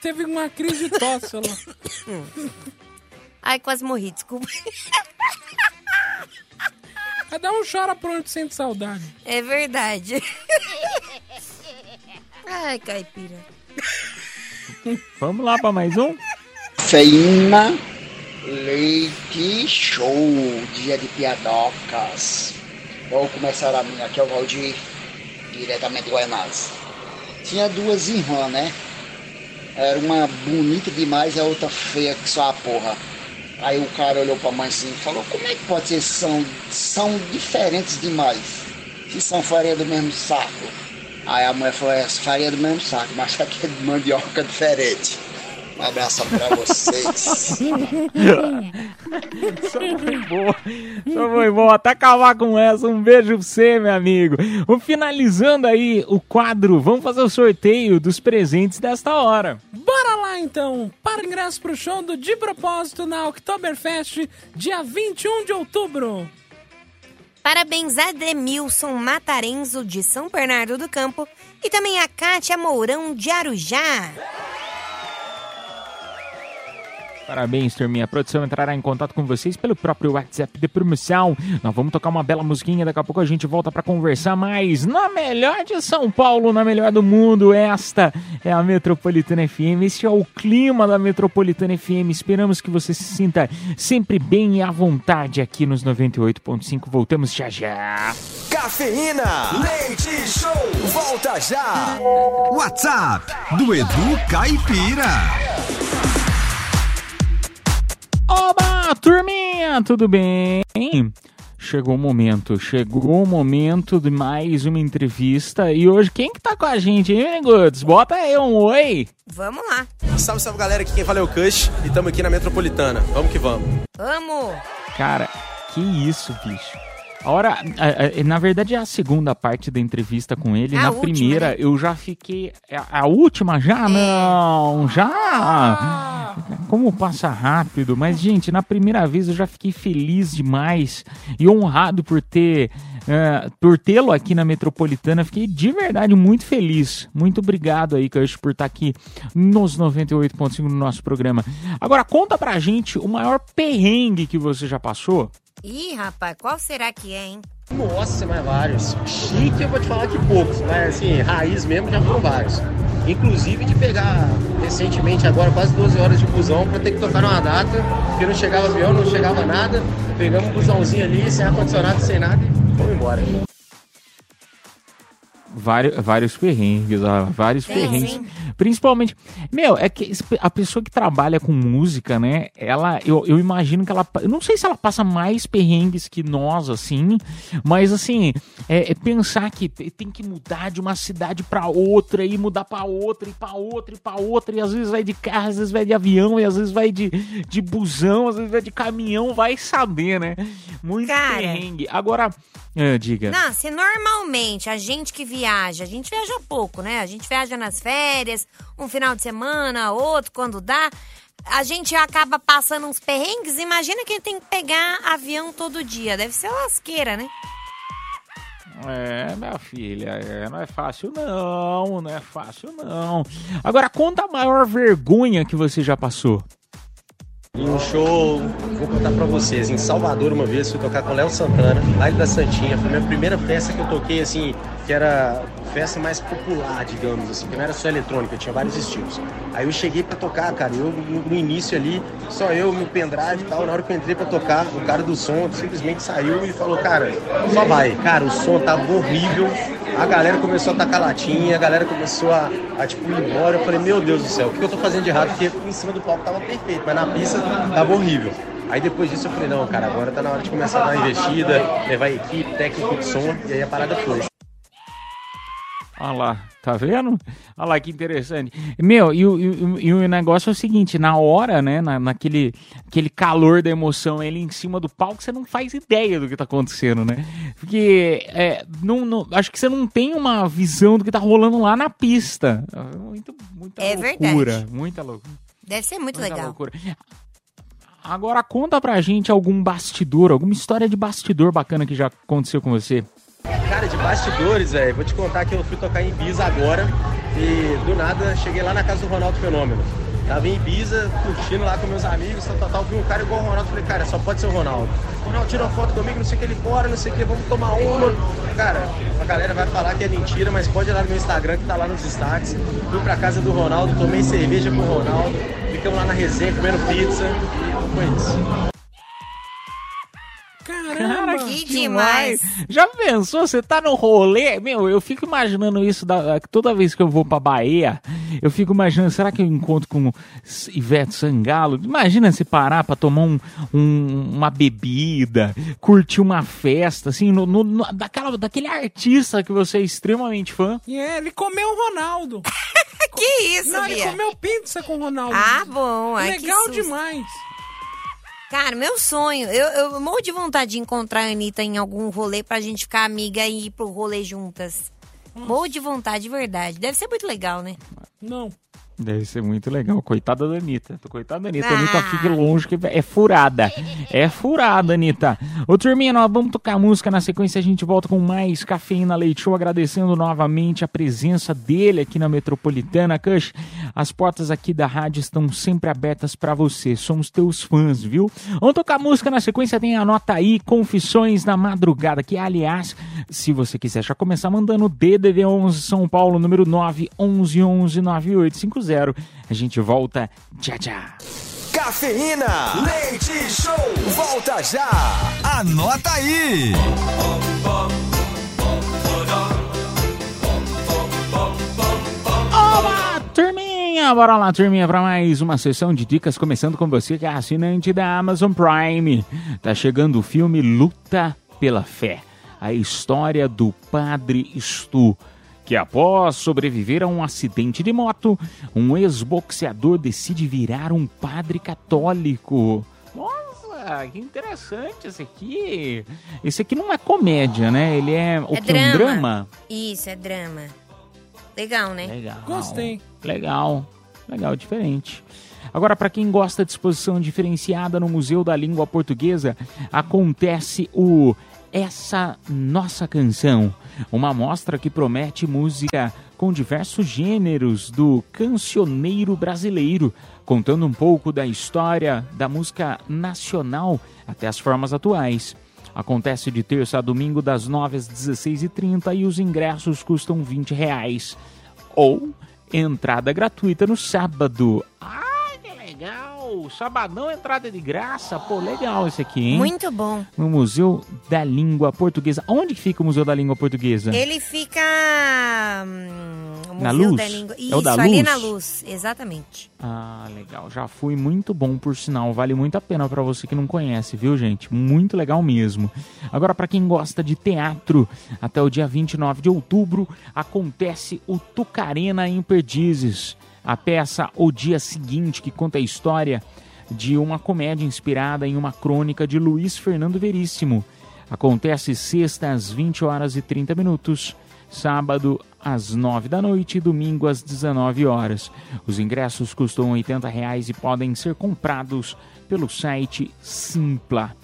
Teve uma crise de tosse lá. Ai, quase morri, desculpa. Cada um chora por onde sente saudade. É verdade. Ai, caipira. Vamos lá pra mais um? Feina Leite Show, dia de piadocas. Vou começar a minha, aqui é o Valdir, diretamente de Goianás. Tinha duas irmãs, né? Era uma bonita demais e a outra feia que só a porra. Aí o cara olhou pra mãe assim e falou, como é que pode ser são, são diferentes demais? Se são farinha do mesmo saco. Aí a mãe falou, é farinha do mesmo saco, mas aqui é de mandioca diferente. Um abraço pra vocês. Só foi boa. Só foi boa. Até acabar com essa. Um beijo pra você, meu amigo. Vamos finalizando aí o quadro. Vamos fazer o sorteio dos presentes desta hora. Bora lá então, para ingresso pro show do De Propósito na Oktoberfest, dia 21 de outubro. Parabéns a Demilson Matarenzo de São Bernardo do Campo e também a Kátia Mourão de Arujá. Parabéns, turminha. A produção entrará em contato com vocês pelo próprio WhatsApp de promoção. Nós vamos tocar uma bela musiquinha. Daqui a pouco a gente volta para conversar mais. Na melhor de São Paulo, na melhor do mundo. Esta é a Metropolitana FM. Este é o clima da Metropolitana FM. Esperamos que você se sinta sempre bem e à vontade aqui nos 98.5. Voltamos já já. Cafeína, leite show, volta já. WhatsApp do Edu Caipira. Oba, turminha, tudo bem? Chegou o momento, chegou o momento de mais uma entrevista. E hoje, quem que tá com a gente, hein, Goods? Bota aí um oi. Vamos lá. Salve, salve galera, aqui quem fala é o Kush e estamos aqui na Metropolitana. Vamos que vamos. Vamos. Cara, que isso, bicho. A hora, a- a- na verdade é a segunda parte da entrevista com ele. A na última, primeira né? eu já fiquei. A, a última já? Não, já! Como passa rápido. Mas, gente, na primeira vez eu já fiquei feliz demais e honrado por ter. eh, por tê-lo aqui na Metropolitana, fiquei de verdade muito feliz. Muito obrigado aí, Cush, por estar aqui nos 98.5 no nosso programa. Agora, conta pra gente o maior perrengue que você já passou. Ih, rapaz, qual será que é, hein? Nossa, mas vários. Chique eu vou te falar que poucos, mas assim, raiz mesmo já foram vários. Inclusive de pegar recentemente agora quase 12 horas de busão pra ter que tocar numa data, porque não chegava avião, não chegava nada. Pegamos um busãozinho ali, sem ar-condicionado, sem nada e fomos embora. Vários, vários perrengues, ó, vários Sim, perrengues. sim. Principalmente, meu, é que a pessoa que trabalha com música, né? Ela, eu, eu imagino que ela, eu não sei se ela passa mais perrengues que nós, assim, mas assim, é, é pensar que tem que mudar de uma cidade para outra e mudar para outra e para outra e para outra e às vezes vai de carro, às vezes vai de avião e às vezes vai de, de busão, às vezes vai de caminhão, vai saber, né? Muito Cara. perrengue. Agora, é, diga. Não, se normalmente a gente que viaja, a gente viaja pouco, né? A gente viaja nas férias, um final de semana, outro, quando dá. A gente acaba passando uns perrengues. Imagina quem tem que pegar avião todo dia. Deve ser lasqueira, né? É, minha filha, é, não é fácil não, não é fácil não. Agora conta a maior vergonha que você já passou. Em um show, vou contar pra vocês, em Salvador uma vez fui tocar com o Léo Santana, baile da Santinha, foi a minha primeira festa que eu toquei assim, que era festa mais popular, digamos assim, que não era só eletrônica, tinha vários estilos. Aí eu cheguei pra tocar, cara, eu no, início ali, só eu, meu pendrive e tal, na hora que eu entrei pra tocar, o cara do som simplesmente saiu e falou, cara, só vai. Cara, o som tava horrível, a galera começou a tacar latinha, a galera começou a, a tipo, ir embora. Eu falei, meu Deus do céu, o que eu tô fazendo de errado? Porque em cima do palco tava perfeito, mas na pista tava horrível. Aí depois disso eu falei, não, cara, agora tá na hora de começar a dar uma investida, levar equipe, técnico de som, e aí a parada foi. Olha lá, tá vendo? Olha lá que interessante. Meu, e o, e e o negócio é o seguinte, na hora, né, na, naquele aquele calor da emoção ele em cima do palco, você não faz ideia do que tá acontecendo, né? Porque é, não, não- acho que você não tem uma visão do que tá rolando lá na pista. Muito, muita É loucura, verdade. muita loucura. Deve ser muito Muita legal. loucura. Agora conta pra gente algum bastidor, alguma história de bastidor bacana que já aconteceu com você. Cara, de bastidores, velho, vou te contar que eu fui tocar em Ibiza agora e do nada cheguei lá na casa do Ronaldo Fenômeno. Tava em Ibiza, curtindo lá com meus amigos, tal, tal, tal. Vi um cara igual o Ronaldo, falei, cara, só pode ser o Ronaldo. Ronaldo tirou foto comigo, não sei o que ele fora, não sei o que, vamos tomar uma. Cara, a galera vai falar que é mentira, mas pode ir lá no meu Instagram que tá lá nos destaques. Fui pra casa do Ronaldo, tomei cerveja com o Ronaldo, ficamos lá na resenha comendo pizza e foi isso. Cara, que demais. Já pensou? Você tá no rolê? Meu, eu fico imaginando isso da- toda vez que eu vou pra Bahia. Eu fico imaginando, será que eu encontro com Ivete Sangalo? Imagina se parar pra tomar um- um- uma bebida, curtir uma festa, assim, no, no- no- daquela, daquele artista que você é extremamente fã. E é, ele comeu o Ronaldo. que isso, Não, ele Bia? comeu pizza com o Ronaldo. Ah, bom. Ai, que Legal susto. demais. Cara, meu sonho. Eu, eu morro de vontade de encontrar a Anitta em algum rolê pra gente ficar amiga e ir pro rolê juntas. Morro de vontade, de verdade. Deve ser muito legal, né? Não. Deve ser muito legal. Coitada da Anitta. Coitada da Anitta. Ah. Anitta fique longe que é furada. É furada, Anitta. Ô, turminha, nós vamos tocar música. Na sequência a gente volta com mais Cafeína Leite Show. Agradecendo novamente a presença dele aqui na Metropolitana. Cush, as portas aqui da rádio estão sempre abertas pra você. Somos teus fãs, viu? Vamos tocar música. Na sequência tem a nota aí, Confissões da Madrugada. Que, aliás, se você quiser já começar mandando DDD 11 São Paulo, número 9 11 11 9850. A gente volta já já. Cafeína, leite show, volta já. Anota aí! Olá, turminha! Bora lá, turminha, para mais uma sessão de dicas, começando com você que é assinante da Amazon Prime. Tá chegando o filme Luta pela Fé, a história do Padre Stu, que após sobreviver a um acidente de moto, um ex-boxeador decide virar um padre católico. Nossa, que interessante esse aqui. Esse aqui não é comédia, né? Ele é o é que? Um drama? Isso, é drama. Legal, né? Legal. Gostei. Legal, legal, diferente. Agora, para quem gosta de exposição diferenciada no Museu da Língua Portuguesa, acontece o Essa Nossa Canção, uma mostra que promete música com diversos gêneros do cancioneiro brasileiro, contando um pouco da história da música nacional até as formas atuais. Acontece de terça a domingo, das 9 às 16h30 e os ingressos custam 20 reais. Ou entrada gratuita no sábado. Ah! Show, sabadão, entrada de graça. Pô, legal esse aqui, hein? Muito bom. No Museu da Língua Portuguesa. Onde que fica o Museu da Língua Portuguesa? Ele fica. hum, Na Museu Luz? Da Língua. É Isso, o da ali Luz? na luz, exatamente. Ah, legal. Já fui muito bom, por sinal. Vale muito a pena pra você que não conhece, viu, gente? Muito legal mesmo. Agora, pra quem gosta de teatro, até o dia 29 de outubro acontece o Tucarena em Perdizes. A peça O Dia Seguinte, que conta a história de uma comédia inspirada em uma crônica de Luiz Fernando Veríssimo. Acontece sexta às 20 horas e 30 minutos, sábado às 9 da noite e domingo às 19 horas. Os ingressos custam 80 reais e podem ser comprados pelo site Simpla.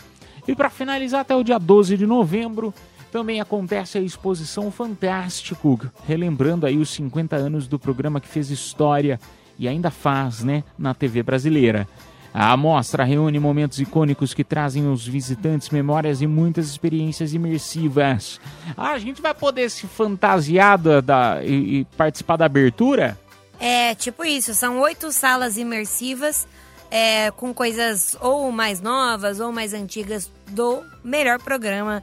E para finalizar, até o dia 12 de novembro, também acontece a exposição Fantástico, relembrando aí os 50 anos do programa que fez história e ainda faz, né, na TV brasileira. A amostra reúne momentos icônicos que trazem aos visitantes memórias e muitas experiências imersivas. Ah, a gente vai poder se fantasiar da, da- e, e participar da abertura? É, tipo isso, são oito salas imersivas é, com coisas ou mais novas ou mais antigas do melhor programa.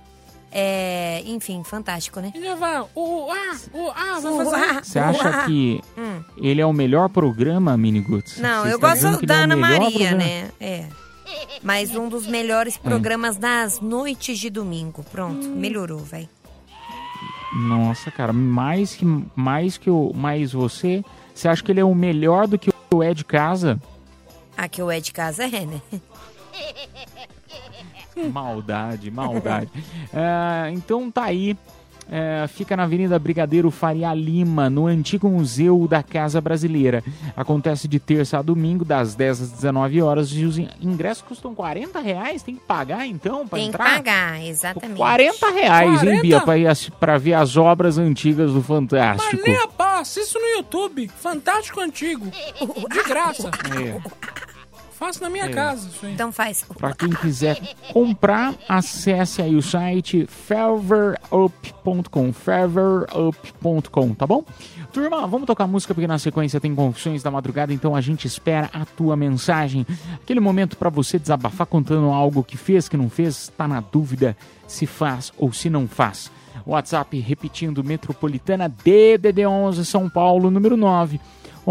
É, enfim, fantástico, né? O A, o A, vai O fazer. A. Você acha que Hum. ele é o melhor programa, Miniguts? Não, Você eu gosto que da é o Ana melhor Maria, programa? né? É. Mas um dos melhores programas das noites de domingo. Pronto, melhorou, vai. Nossa, cara, mais que mais que o mais você, você acha que ele é o melhor do que o é de casa? Aqui o é de casa é, né? Maldade, maldade. É, então tá aí. é, fica na Avenida Brigadeiro Faria Lima, no antigo Museu da Casa Brasileira. Acontece de terça a domingo, das 10 às 19 horas. E os in- ingressos custam 40 reais. Tem que pagar então pra Tem que entrar? pagar, exatamente. 40 reais, hein, 40? Bia, pra, ir assi- pra ver as obras antigas do Fantástico. Mas nem a pau, assista no YouTube. Fantástico Antigo. De graça. É. Faço na minha É. casa isso aí. Então faz. Para quem quiser comprar, acesse aí o site fervorup.com, fervorup.com, tá bom? Turma, vamos tocar música porque na sequência tem Confissões da Madrugada, então a gente espera a tua mensagem. Aquele momento para você desabafar contando algo que fez, que não fez, está na dúvida se faz ou se não faz. WhatsApp repetindo Metropolitana DDD 11 São Paulo, número 9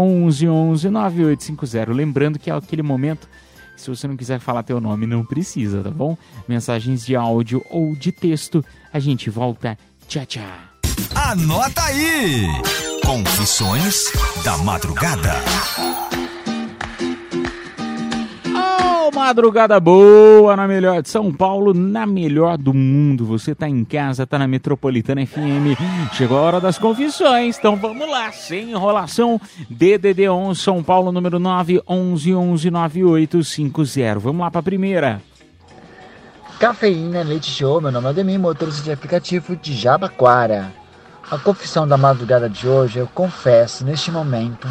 11 11 9850. Lembrando que é aquele momento se você não quiser falar teu nome, não precisa, tá bom? Mensagens de áudio ou de texto, a gente volta. Tchau, tchau. Anota aí! Confissões da Madrugada. Madrugada boa na melhor de São Paulo, na melhor do mundo. Você tá em casa, tá na Metropolitana FM. Chegou a hora das confissões, então vamos lá, sem enrolação. DDD 11 São Paulo, número 9 11 11 9850. Vamos lá pra primeira. Cafeína Leite Show, meu nome é Ademir, motorista de aplicativo de Jabaquara. A confissão da madrugada de hoje, eu confesso neste momento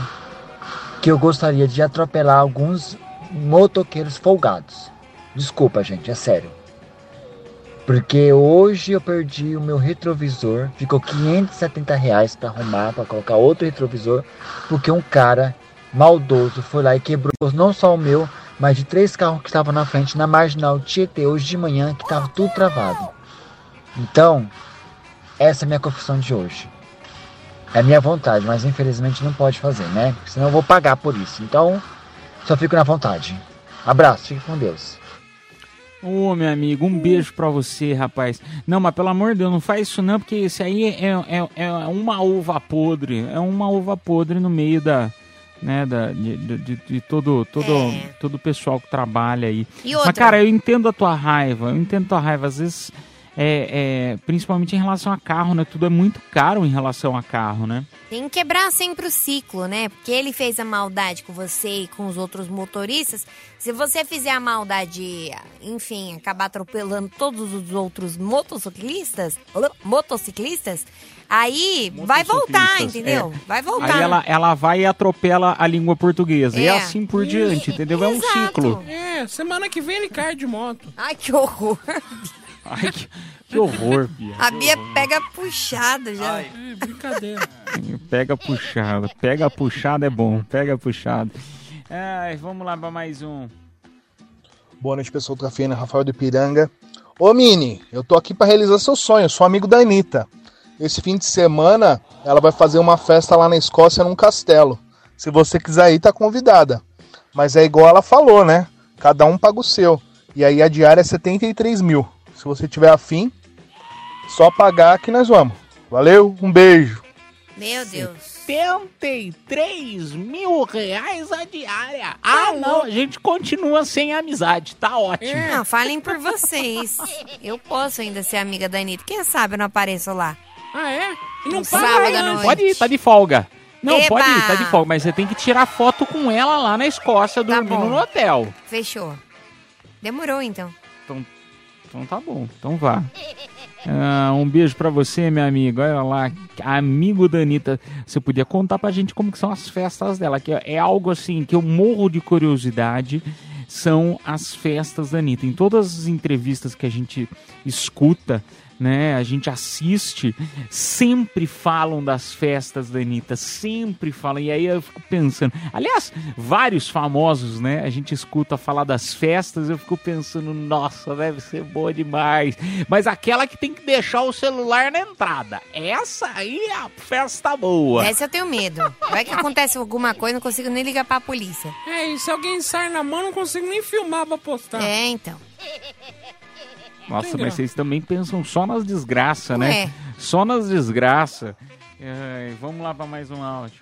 que eu gostaria de atropelar alguns motoqueiros folgados. Desculpa, gente, é sério. Porque hoje eu perdi o meu retrovisor, ficou 570 reais para arrumar, para colocar outro retrovisor, porque um cara maldoso foi lá e quebrou não só o meu, mas de três carros que estavam na frente na marginal Tietê hoje de manhã, que estava tudo travado. Então, essa é a minha confissão de hoje. É minha vontade, mas infelizmente não pode fazer, né? Senão eu vou pagar por isso. Então, só fico na vontade. Abraço, fique com Deus. Ô, meu amigo, um beijo pra você, rapaz. Não, mas pelo amor de Deus, não faz isso não, porque esse aí é, é, é uma uva podre. É uma uva podre no meio da. Né, da, de, de, de todo, todo, todo o pessoal que trabalha aí. E Mas, outra? cara, eu entendo a tua raiva. Eu entendo a tua raiva. Às vezes, é, é, principalmente em relação a carro, né? Tudo é muito caro em relação a carro, né? Tem que quebrar sempre o ciclo, né? Porque ele fez a maldade com você e com os outros motoristas. Se você fizer a maldade, enfim, acabar atropelando todos os outros motociclistas, motociclistas, aí vai voltar, Motociclistas, entendeu? é. Vai voltar. Aí ela, ela vai e atropela a língua portuguesa. E É. assim por diante, entendeu? É um ciclo. É, semana que vem ele cai de moto. Ai, que horror. Ai, que, que horror, Bia. A Bia pega puxada já. É, brincadeira. Pega puxada. Pega puxada é bom. Pega puxada. Ai, vamos lá para mais um. Boa noite, pessoal do Cafeína, Rafael de Piranga. Ô, Mini, eu tô aqui para realizar seu sonho. Eu sou amigo da Anitta. Esse fim de semana, ela vai fazer uma festa lá na Escócia, num castelo. Se você quiser ir, tá convidada. Mas é igual ela falou, né? Cada um paga o seu. E aí a diária é 73 mil. Se você tiver afim, só pagar que nós vamos. Valeu, um beijo. Meu Deus. 73 mil reais a diária. Ah, não, a gente continua sem amizade, tá ótimo. Não, falem por vocês. Eu posso ainda ser amiga da Anitta. Quem sabe eu não apareço lá. Ah, é? E não paga sábado noite. Pode ir, tá de folga. Não, Eba! pode ir, tá de folga, mas você tem que tirar foto com ela lá na Escócia, dormindo bom. no hotel. Fechou. Demorou, então. Então, então tá bom, então vá. Ah, um beijo pra você, minha amiga. Olha lá, amigo da Anitta. Você podia contar pra gente como que são as festas dela, que é algo assim que eu morro de curiosidade. São as festas da Anitta. Em todas as entrevistas que a gente escuta, né, a gente assiste, sempre falam das festas da Anitta, sempre falam. E aí eu fico pensando, aliás, vários famosos, né, a gente escuta falar das festas, eu fico pensando, nossa, deve ser boa demais. Mas aquela que tem que deixar o celular na entrada, essa aí é a festa boa. Essa eu tenho medo. Vai que acontece alguma coisa, não consigo nem ligar pra polícia. É, e se alguém sai na mão, não consigo nem filmar pra postar. É, então. Nossa, mas vocês também pensam só nas desgraças, né? Ué. Só nas desgraças. Ai, vamos lá pra mais um áudio.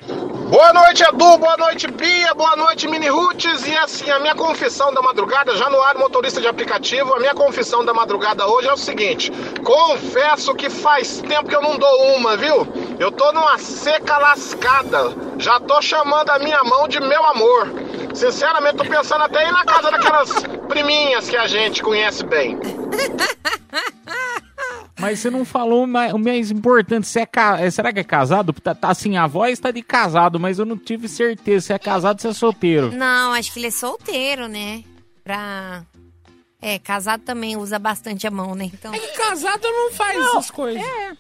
Boa noite, Edu. Boa noite, Bia. Boa noite, Mini Roots. E assim, a minha confissão da madrugada, já no ar, motorista de aplicativo, a minha confissão da madrugada hoje é o seguinte: confesso que faz tempo que eu não dou uma, viu? Eu tô numa seca lascada. Já tô chamando a minha mão de meu amor. Sinceramente, tô pensando até em ir na casa daquelas priminhas que a gente conhece bem. Mas você não falou o mais- o mais importante. Você é ca- é, Será que é casado? Tá, tá assim, a voz tá de casado, mas eu não tive certeza se é casado ou se é solteiro. Não, acho que ele é solteiro, né? Pra. É, casado também usa bastante a mão, né? Então. É que casado não faz essas coisas. É,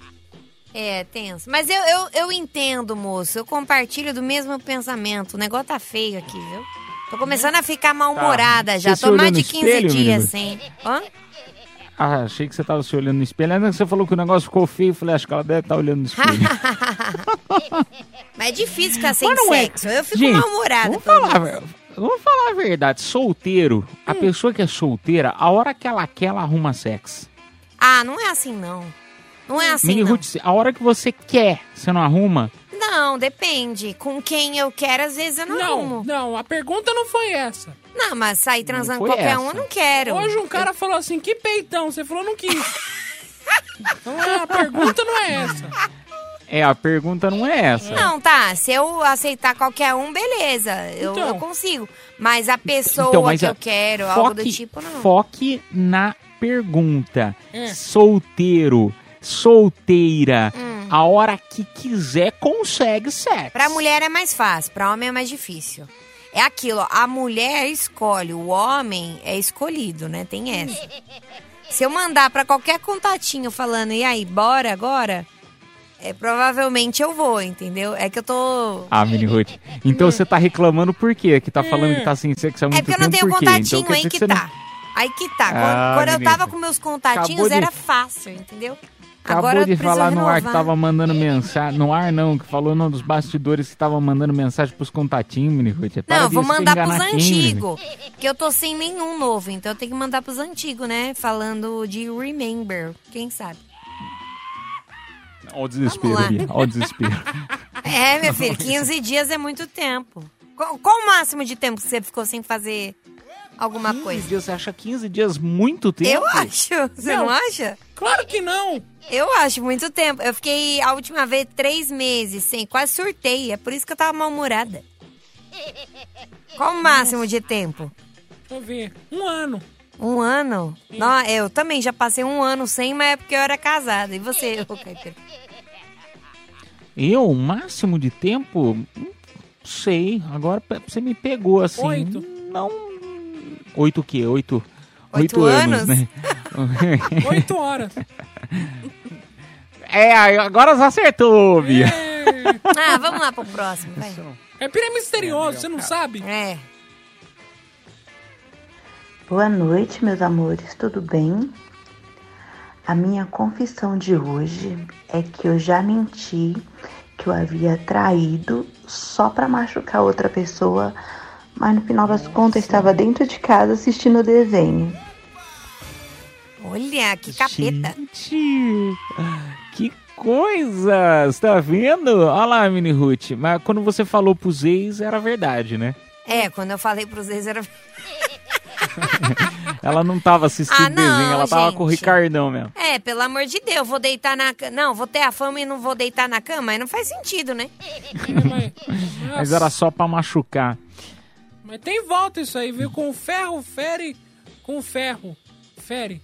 tenso. Mas eu, eu, eu entendo, moço. Eu compartilho do mesmo pensamento. O negócio tá feio aqui, viu? Tô começando a ficar mal-humorada Tá. já. Você Tô mais de 15 espelho, dias sem. Hã? Ah, achei que você tava se olhando no espelho. Ainda que você falou que o negócio ficou feio, eu falei, acho que ela deve estar olhando no espelho. Mas é difícil ficar sem é. sexo. Eu fico mal-humorada. vamos falar, vamos falar a verdade. Solteiro, a Hum. pessoa que é solteira, a hora que ela quer, ela arruma sexo. Ah, não é assim, não. Não é assim, Mini não. Roots, a hora que você quer, você não arruma? Não, depende. Com quem eu quero, às vezes eu não, Não, arrumo. não, a pergunta não foi essa. Não, mas sair transando foi qualquer essa. um, eu não quero. Hoje um cara falou assim, que peitão? Você falou, não quis. então é, a pergunta não é essa. É, a pergunta não é essa. Não, tá. Se eu aceitar qualquer um, beleza. Eu, Então. eu consigo. Mas a pessoa Então, mas que a- eu quero, algo do foque- tipo, não. Foque na pergunta. É. Solteiro, solteira, Hum. a hora que quiser consegue sexo. Pra mulher é mais fácil, pra homem é mais difícil. É aquilo, ó, a mulher escolhe, o homem é escolhido, né? Tem essa. Se eu mandar pra qualquer contatinho falando, e aí, bora agora? É, provavelmente eu vou, entendeu? É que eu tô. Ah, Mini Ruth. Então você tá reclamando por quê? Que tá falando que tá sem sexo há muito É porque eu não tempo, tenho quê? contatinho, então, aí dizer que, você não- tá. Aí que tá. Quando- Ah, Quando, eu menina. tava com meus contatinhos, Acabou de- era fácil, entendeu? Acabou Agora de falar no ar que tava mandando mensagem. No ar não, que falou não dos bastidores que tava mandando mensagem pros contatinhos, Mini Ruth. Para Não, vou mandar pros antigos. Que eu tô sem nenhum novo, então eu tenho que mandar pros antigos, né? Falando de Remember, quem sabe. Olha o desespero ali, olha o desespero. É, meu filho, 15 dias é muito tempo. Qual, qual o máximo de tempo que você ficou sem fazer alguma 15 coisa? dias, você acha 15 dias muito tempo? Eu acho. Você não, Não. acha? Claro que não. Eu acho muito tempo. Eu fiquei a última vez três meses sem, quase surtei. É por isso que eu tava mal-humorada. Qual o máximo de tempo? Deixa eu ver. Um ano. Um ano? Não, eu também já passei um ano sem, mas é porque eu era casada. E você, ô Caipira? Eu, o máximo de tempo? Não sei. Agora você me pegou assim. Oito. Não. Oito o quê? Oito. Oito anos, anos? né? Oito horas. é, agora você acertou, Bia. Ah, vamos lá pro próximo, vai. É pira misterioso, você não sabe? É. Boa noite, meus amores, tudo bem? A minha confissão de hoje é que eu já menti que eu havia traído só para machucar outra pessoa, mas no final das contas estava dentro de casa assistindo o desenho. Olha, que capeta. Gente, que coisa! Você tá vendo? Olha lá, Mini Ruth. Mas quando você falou pros ex, era verdade, né? É, quando eu falei pros ex era. Ela não tava assistindo Ah, não, desenho, ela tava com o gente. Ricardão mesmo. É, pelo amor de Deus, vou deitar na cama. Não, vou ter a fama e não vou deitar na cama. Aí não faz sentido, né? Mas era só pra machucar. Mas tem volta isso aí, viu? Com ferro, fere. Com ferro, fere.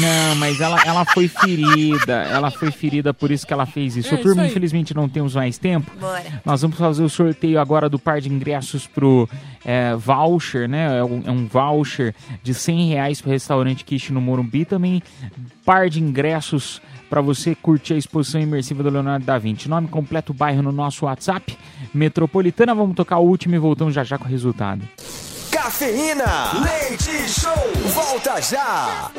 Não, mas ela, ela foi ferida. Ela foi ferida, por isso que ela fez isso. É, turma, isso aí. infelizmente não temos mais tempo. Bora. Nós vamos fazer o sorteio agora do par de ingressos pro é, voucher, né? É um, é um voucher de 100 reais pro restaurante Kish no Morumbi. Também par de ingressos para você curtir a exposição imersiva do Leonardo da Vinci. Nome completo, bairro no nosso WhatsApp. Metropolitana, vamos tocar o último e voltamos já já com o resultado. Cafeína, leite show, volta já.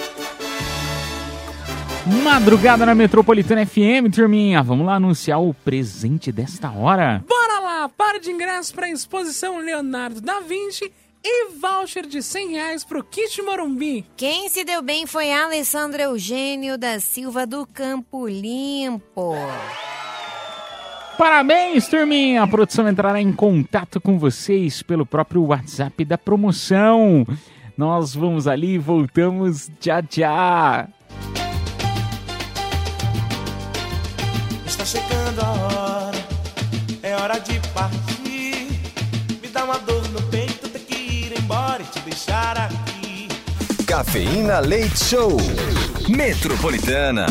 Madrugada na Metropolitana FM, turminha. Vamos lá anunciar o presente desta hora. Bora lá, par de ingressos pra exposição Leonardo da Vinci e voucher de 100 reais pro Kit Morumbi. Quem se deu bem foi Alessandro Eugênio da Silva do Campo Limpo. Parabéns, turminha! A produção entrará em contato com vocês pelo próprio WhatsApp da promoção. Nós vamos ali e voltamos já já. Está chegando a hora, e deixar aqui. Cafeína Leite Show. Metropolitana.